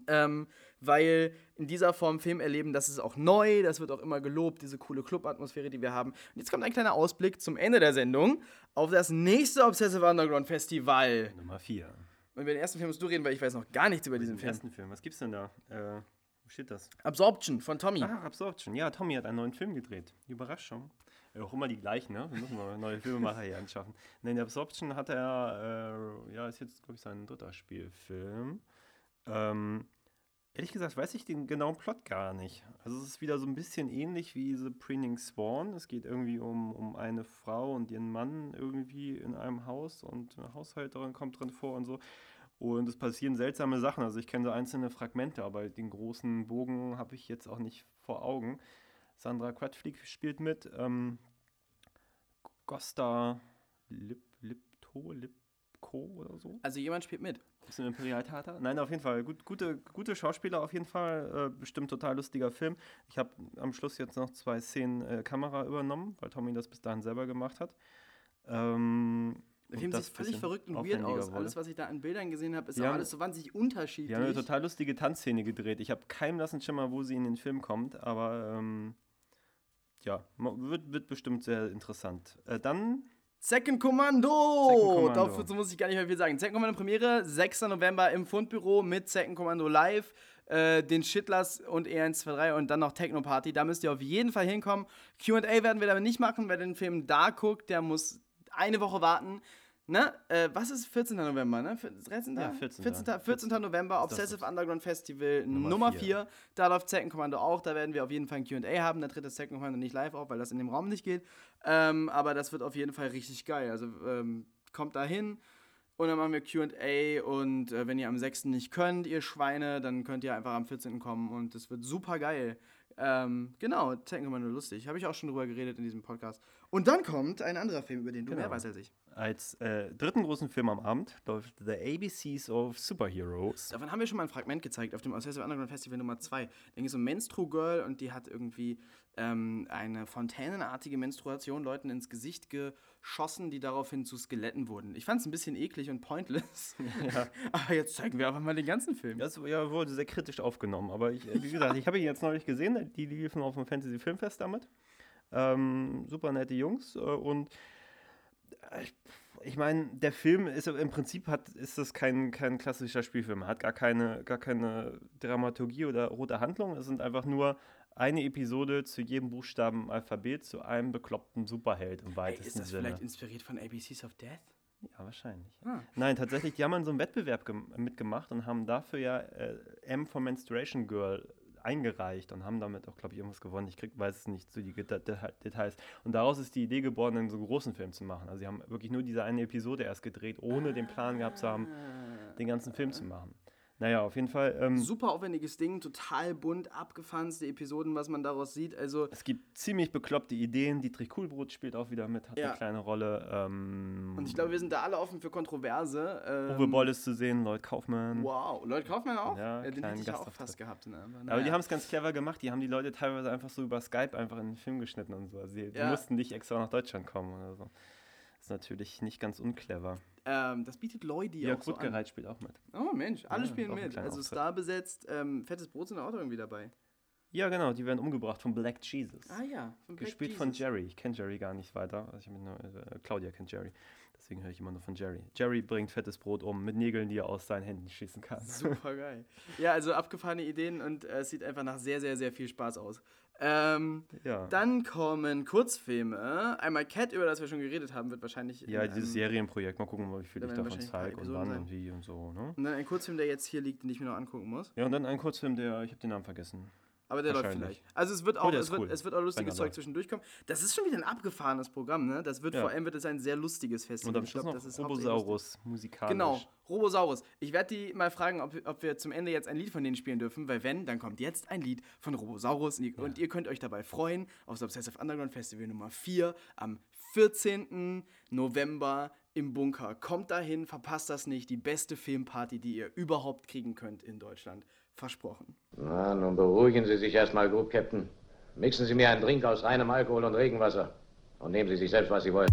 Ähm, weil in dieser Form Film erleben, das ist auch neu, das wird auch immer gelobt, diese coole Club-Atmosphäre, die wir haben. Und jetzt kommt ein kleiner Ausblick zum Ende der Sendung auf das nächste Obsessive Underground Festival.
Nummer 4.
Und über den ersten Film musst du reden, weil ich weiß noch gar nichts über diesen
Den
Film.
ersten Film. Was gibt's denn da? Äh, wo steht das?
Absorption von Tommy.
Ah, Absorption. Ja, Tommy hat einen neuen Film gedreht. Überraschung. Äh, Auch immer die gleichen, ne? Wir müssen mal neue Filmemacher hier anschaffen. Nein, Absorption hat er, äh, ja, ist jetzt, glaube ich, sein dritter Spielfilm. Ähm, ehrlich gesagt weiß ich den genauen Plot gar nicht. Also es ist wieder so ein bisschen ähnlich wie The Preening Swan. Es geht irgendwie um, um eine Frau und ihren Mann irgendwie in einem Haus und eine Haushälterin kommt drin vor und so. Und es passieren seltsame Sachen. Also ich kenne so einzelne Fragmente, aber den großen Bogen habe ich jetzt auch nicht vor Augen. Sandra Quadflieg spielt mit. Ähm, Gosta Lip, Lipto, Lipko oder so.
Also jemand spielt mit.
Ist im Imperialtheater? Nein, auf jeden Fall. Gut, gute, gute Schauspieler auf jeden Fall. Äh, bestimmt total lustiger Film. Ich habe am Schluss jetzt noch zwei Szenen äh, Kamera übernommen, weil Tommy das bis dahin selber gemacht hat. Ähm,
Der Film sieht völlig verrückt und weird aus.
wurde.
Alles, was ich da an Bildern gesehen habe, ist
haben-
alles so wahnsinnig unterschiedlich.
Die haben eine total lustige Tanzszene gedreht. Ich habe keinen blassen Schimmer, wo sie in den Film kommt, aber ähm, ja, wird, wird bestimmt sehr interessant. Äh, dann
Second Commando!
Second Commando.
Dazu muss ich gar nicht mehr viel sagen. Second Commando Premiere, 6. November im Fundbüro mit Second Commando Live, äh, den Shitlers und E123 und dann noch Techno Party. Da müsst ihr auf jeden Fall hinkommen. QA werden wir aber nicht machen. Wer den Film da guckt, der muss eine Woche warten. Ne? Äh, was ist 14. November, ne? 13.
Ja, 14..
14. 14. November, Obsessive Underground Festival Nummer
Nummer
4.
vier.
Da läuft Second Commando auch. Da werden wir auf jeden Fall ein QA haben. Da tritt das Second Commando nicht live auf, weil das in dem Raum nicht geht. Ähm, aber das wird auf jeden Fall richtig geil. Also ähm, kommt da hin und dann machen wir QA. Und äh, wenn ihr am 6. nicht könnt, ihr Schweine, dann könnt ihr einfach am 14. kommen und das wird super geil. Ähm, genau, Second Commando lustig. Habe ich auch schon drüber geredet in diesem Podcast. Und dann kommt ein anderer Film, über den du mehr
Genau.
weißt als ich.
Als äh, dritten großen Film am Abend läuft The ABCs of Superheroes.
Davon haben wir schon mal ein Fragment gezeigt auf dem Obsessive Underground Festival Nummer 2. Da ging es um Menstru Girl und die hat irgendwie ähm, eine fontänenartige Menstruation Leuten ins Gesicht geschossen, die daraufhin zu Skeletten wurden. Ich fand es ein bisschen eklig und pointless. Aber jetzt zeigen wir einfach mal den ganzen Film.
Das ja, wurde sehr kritisch aufgenommen, aber ich, wie gesagt, ich habe ihn jetzt neulich gesehen, die liefen auf dem Fantasy Filmfest damit. Ähm, super nette Jungs äh, und ich, meine, der Film ist im Prinzip hat, ist das kein, kein klassischer Spielfilm. Er hat gar keine, gar keine Dramaturgie oder rote Handlung. Es sind einfach nur eine Episode zu jedem Buchstaben im Alphabet zu einem bekloppten Superheld im
Ey,
weitesten
ist das
Sinne.
vielleicht inspiriert von ABCs of Death?
Ja, wahrscheinlich.
Ah.
Nein, tatsächlich, die haben an so einem Wettbewerb gem- mitgemacht und haben dafür ja äh, M for Menstruation Girl eingereicht und haben damit auch, glaube ich, irgendwas gewonnen. Ich krieg, weiß es nicht zu die Details. Und daraus ist die Idee geboren, einen so großen Film zu machen. Also sie haben wirklich nur diese eine Episode erst gedreht, ohne den Plan gehabt zu haben, den ganzen Film zu machen. Naja, auf jeden Fall. Ähm,
Super aufwendiges Ding, total bunt, abgefahnste Episoden, was man daraus sieht. Also,
es gibt ziemlich bekloppte Ideen. Dietrich Kuhlbrot spielt auch wieder mit, hat
Ja.
eine kleine Rolle. Ähm,
und ich glaube, wir sind da alle offen für Kontroverse. Ähm,
Uwe Boll ist zu sehen, Lloyd Kaufmann.
Wow, Leute Kaufmann auch?
Ja,
den
kleinen
hätte ich ja auch fast gehabt. Ne? Aber,
Aber
naja.
die haben es ganz clever gemacht. Die haben die Leute teilweise einfach so über Skype einfach in den Film geschnitten und so. Also die, die
Ja.
mussten nicht extra nach Deutschland kommen oder so. Ist natürlich nicht ganz unclever.
ähm, das bietet Leute
Ja,
auch so an.
Spielt auch mit.
Oh Mensch, alle
Ja,
spielen mit. Also
Auftritt.
Star besetzt, ähm, fettes Brot sind auch irgendwie dabei.
Ja, genau, die werden umgebracht von Black Jesus.
Ah ja, von Black
Gespielt von
Jesus.
Jerry. Ich kenne Jerry gar nicht weiter. Also ich nur, äh, Claudia kennt Jerry. Deswegen höre ich immer nur von Jerry. Jerry bringt fettes Brot um mit Nägeln, die er aus seinen Händen schießen kann.
Super geil. Ja, also abgefahrene Ideen und äh, es sieht einfach nach sehr, sehr, sehr viel Spaß aus. Ähm,
Ja.
Dann kommen Kurzfilme. Einmal Cat, über das wir schon geredet haben, wird wahrscheinlich.
ja, dieses Serienprojekt. Mal gucken, wie viel ich davon zeige und wann
sein.
und wie und so. Ne?
Und dann ein Kurzfilm, der jetzt hier liegt, den ich mir noch angucken muss.
Ja, und dann ein Kurzfilm, der, ich habe den Namen vergessen.
Aber der läuft vielleicht. Also es wird
Oh,
auch,
der
es wird,
cool,
es wird auch lustiges Zeug zwischendurch kommen. Das ist schon wieder ein abgefahrenes Programm, ne? Das wird
Ja.
vor allem wird es ein sehr lustiges Festival.
Und am
Ich
Schluss
glaub,
noch
das ist.
Robosaurus musikalisch.
Genau, Robosaurus. Ich werde die mal fragen, ob, ob wir zum Ende jetzt ein Lied von denen spielen dürfen, weil wenn, dann kommt jetzt ein Lied von Robosaurus und ihr, und ihr könnt euch dabei freuen auf das Obsessive Underground Festival Nummer 4 am 14. November im Bunker. Kommt dahin, verpasst das nicht. Die beste Filmparty, die ihr überhaupt kriegen könnt in Deutschland. Versprochen.
Na, nun beruhigen Sie sich erstmal gut, Captain. Mixen Sie mir einen Drink aus reinem Alkohol und Regenwasser. Und nehmen Sie sich selbst, was Sie wollen.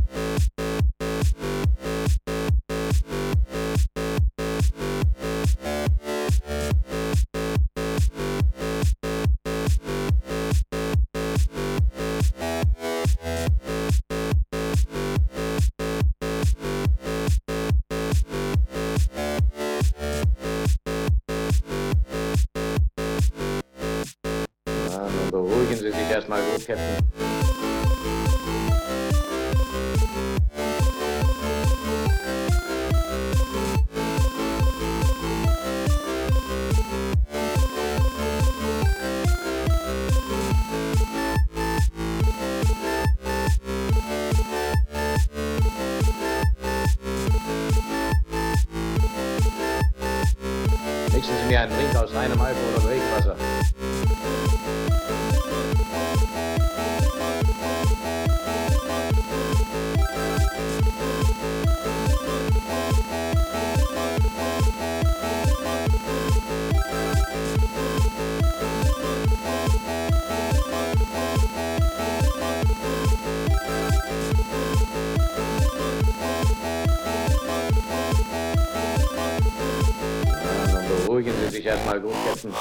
Sich erstmal gut, Captain.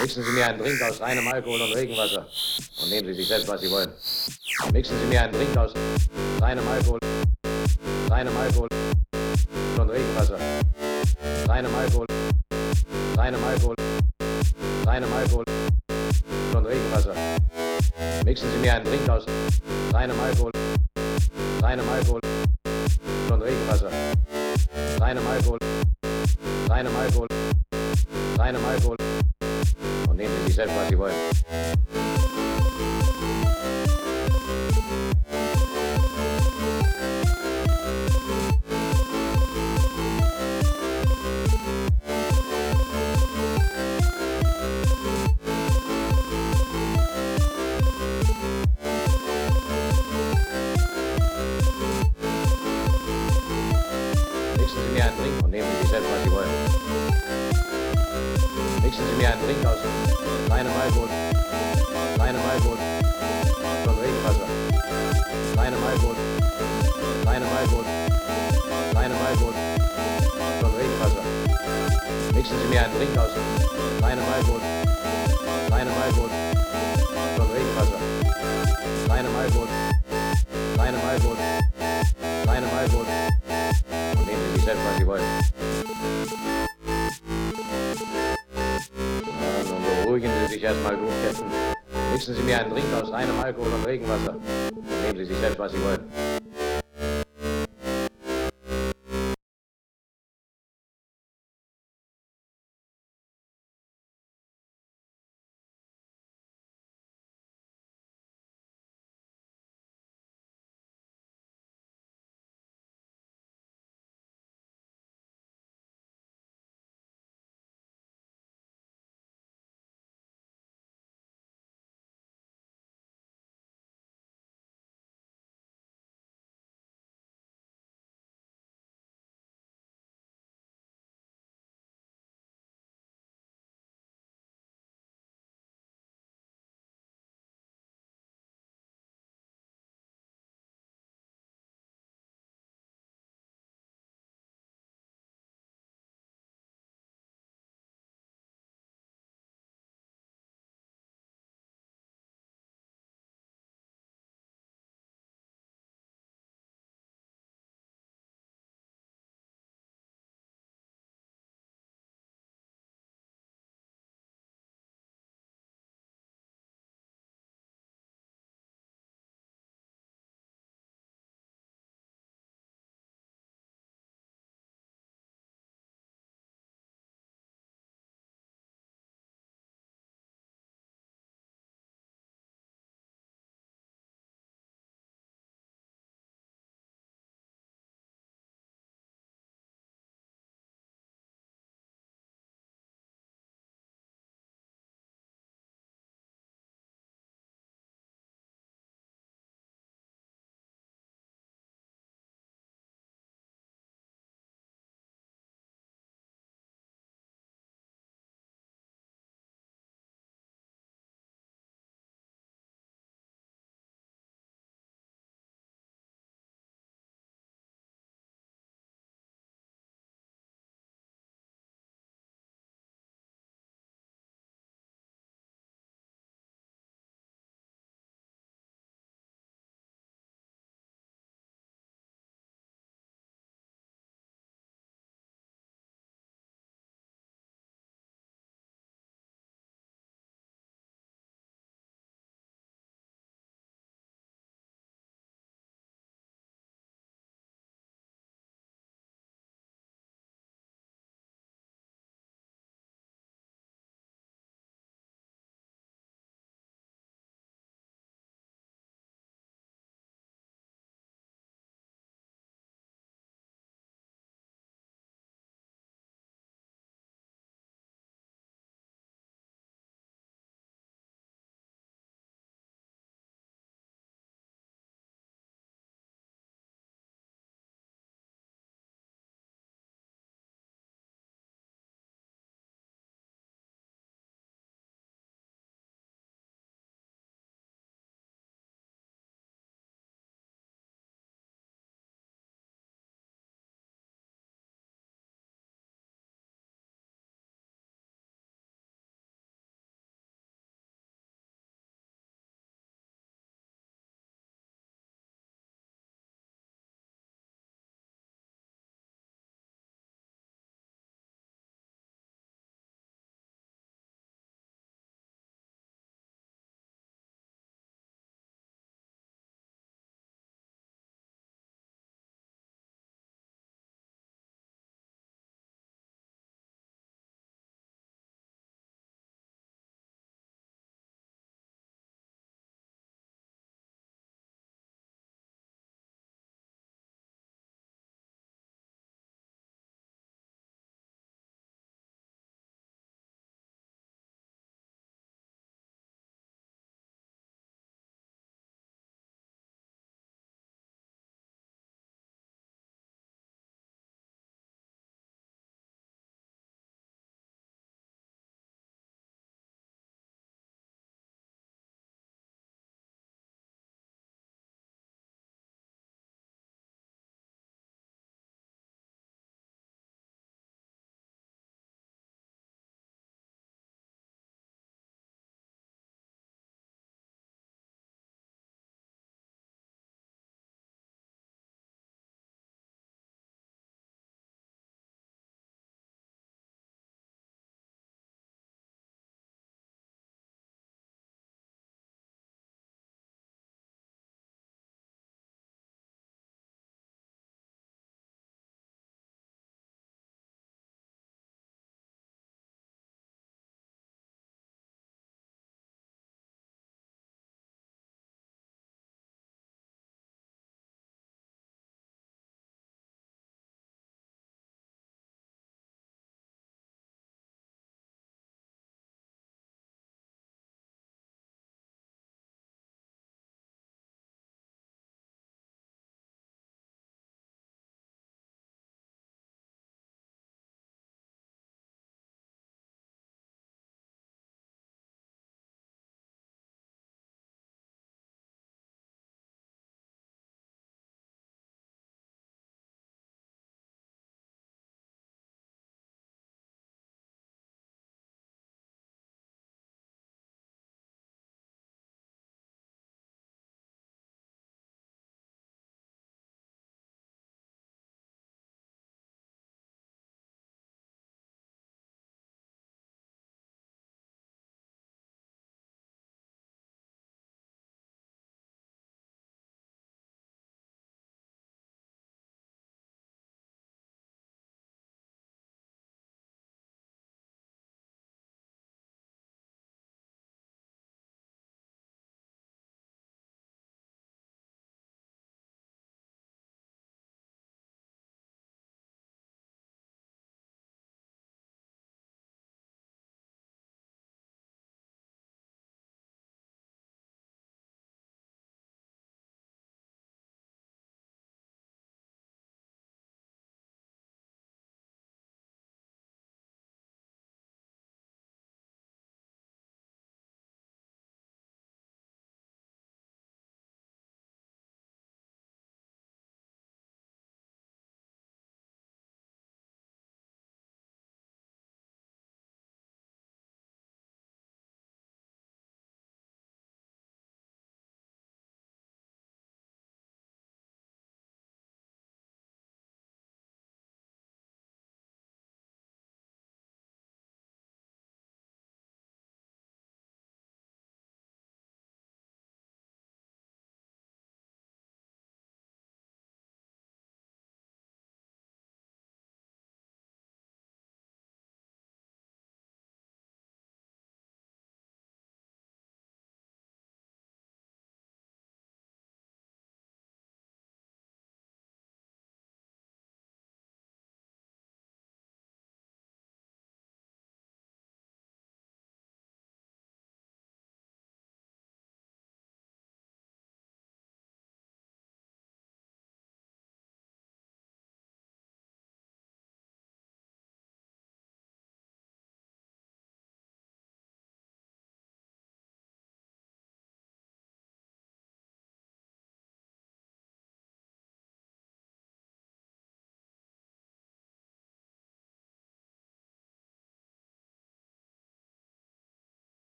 Mixen Sie mir einen Drink aus reinem Alkohol und Regenwasser. Und nehmen Sie sich selbst, was Sie wollen. Mixen Sie mir einen Drink aus reinem Alkohol, reinem Alkohol und Regenwasser. Reinem Alkohol, reinem Alkohol, reinem Alkohol und Regenwasser. Mixen Sie mir einen Drink aus reinem Alkohol, reinem Alkohol und Regenwasser. Reinem Alkohol, reinem Alkohol, reinem Alkohol.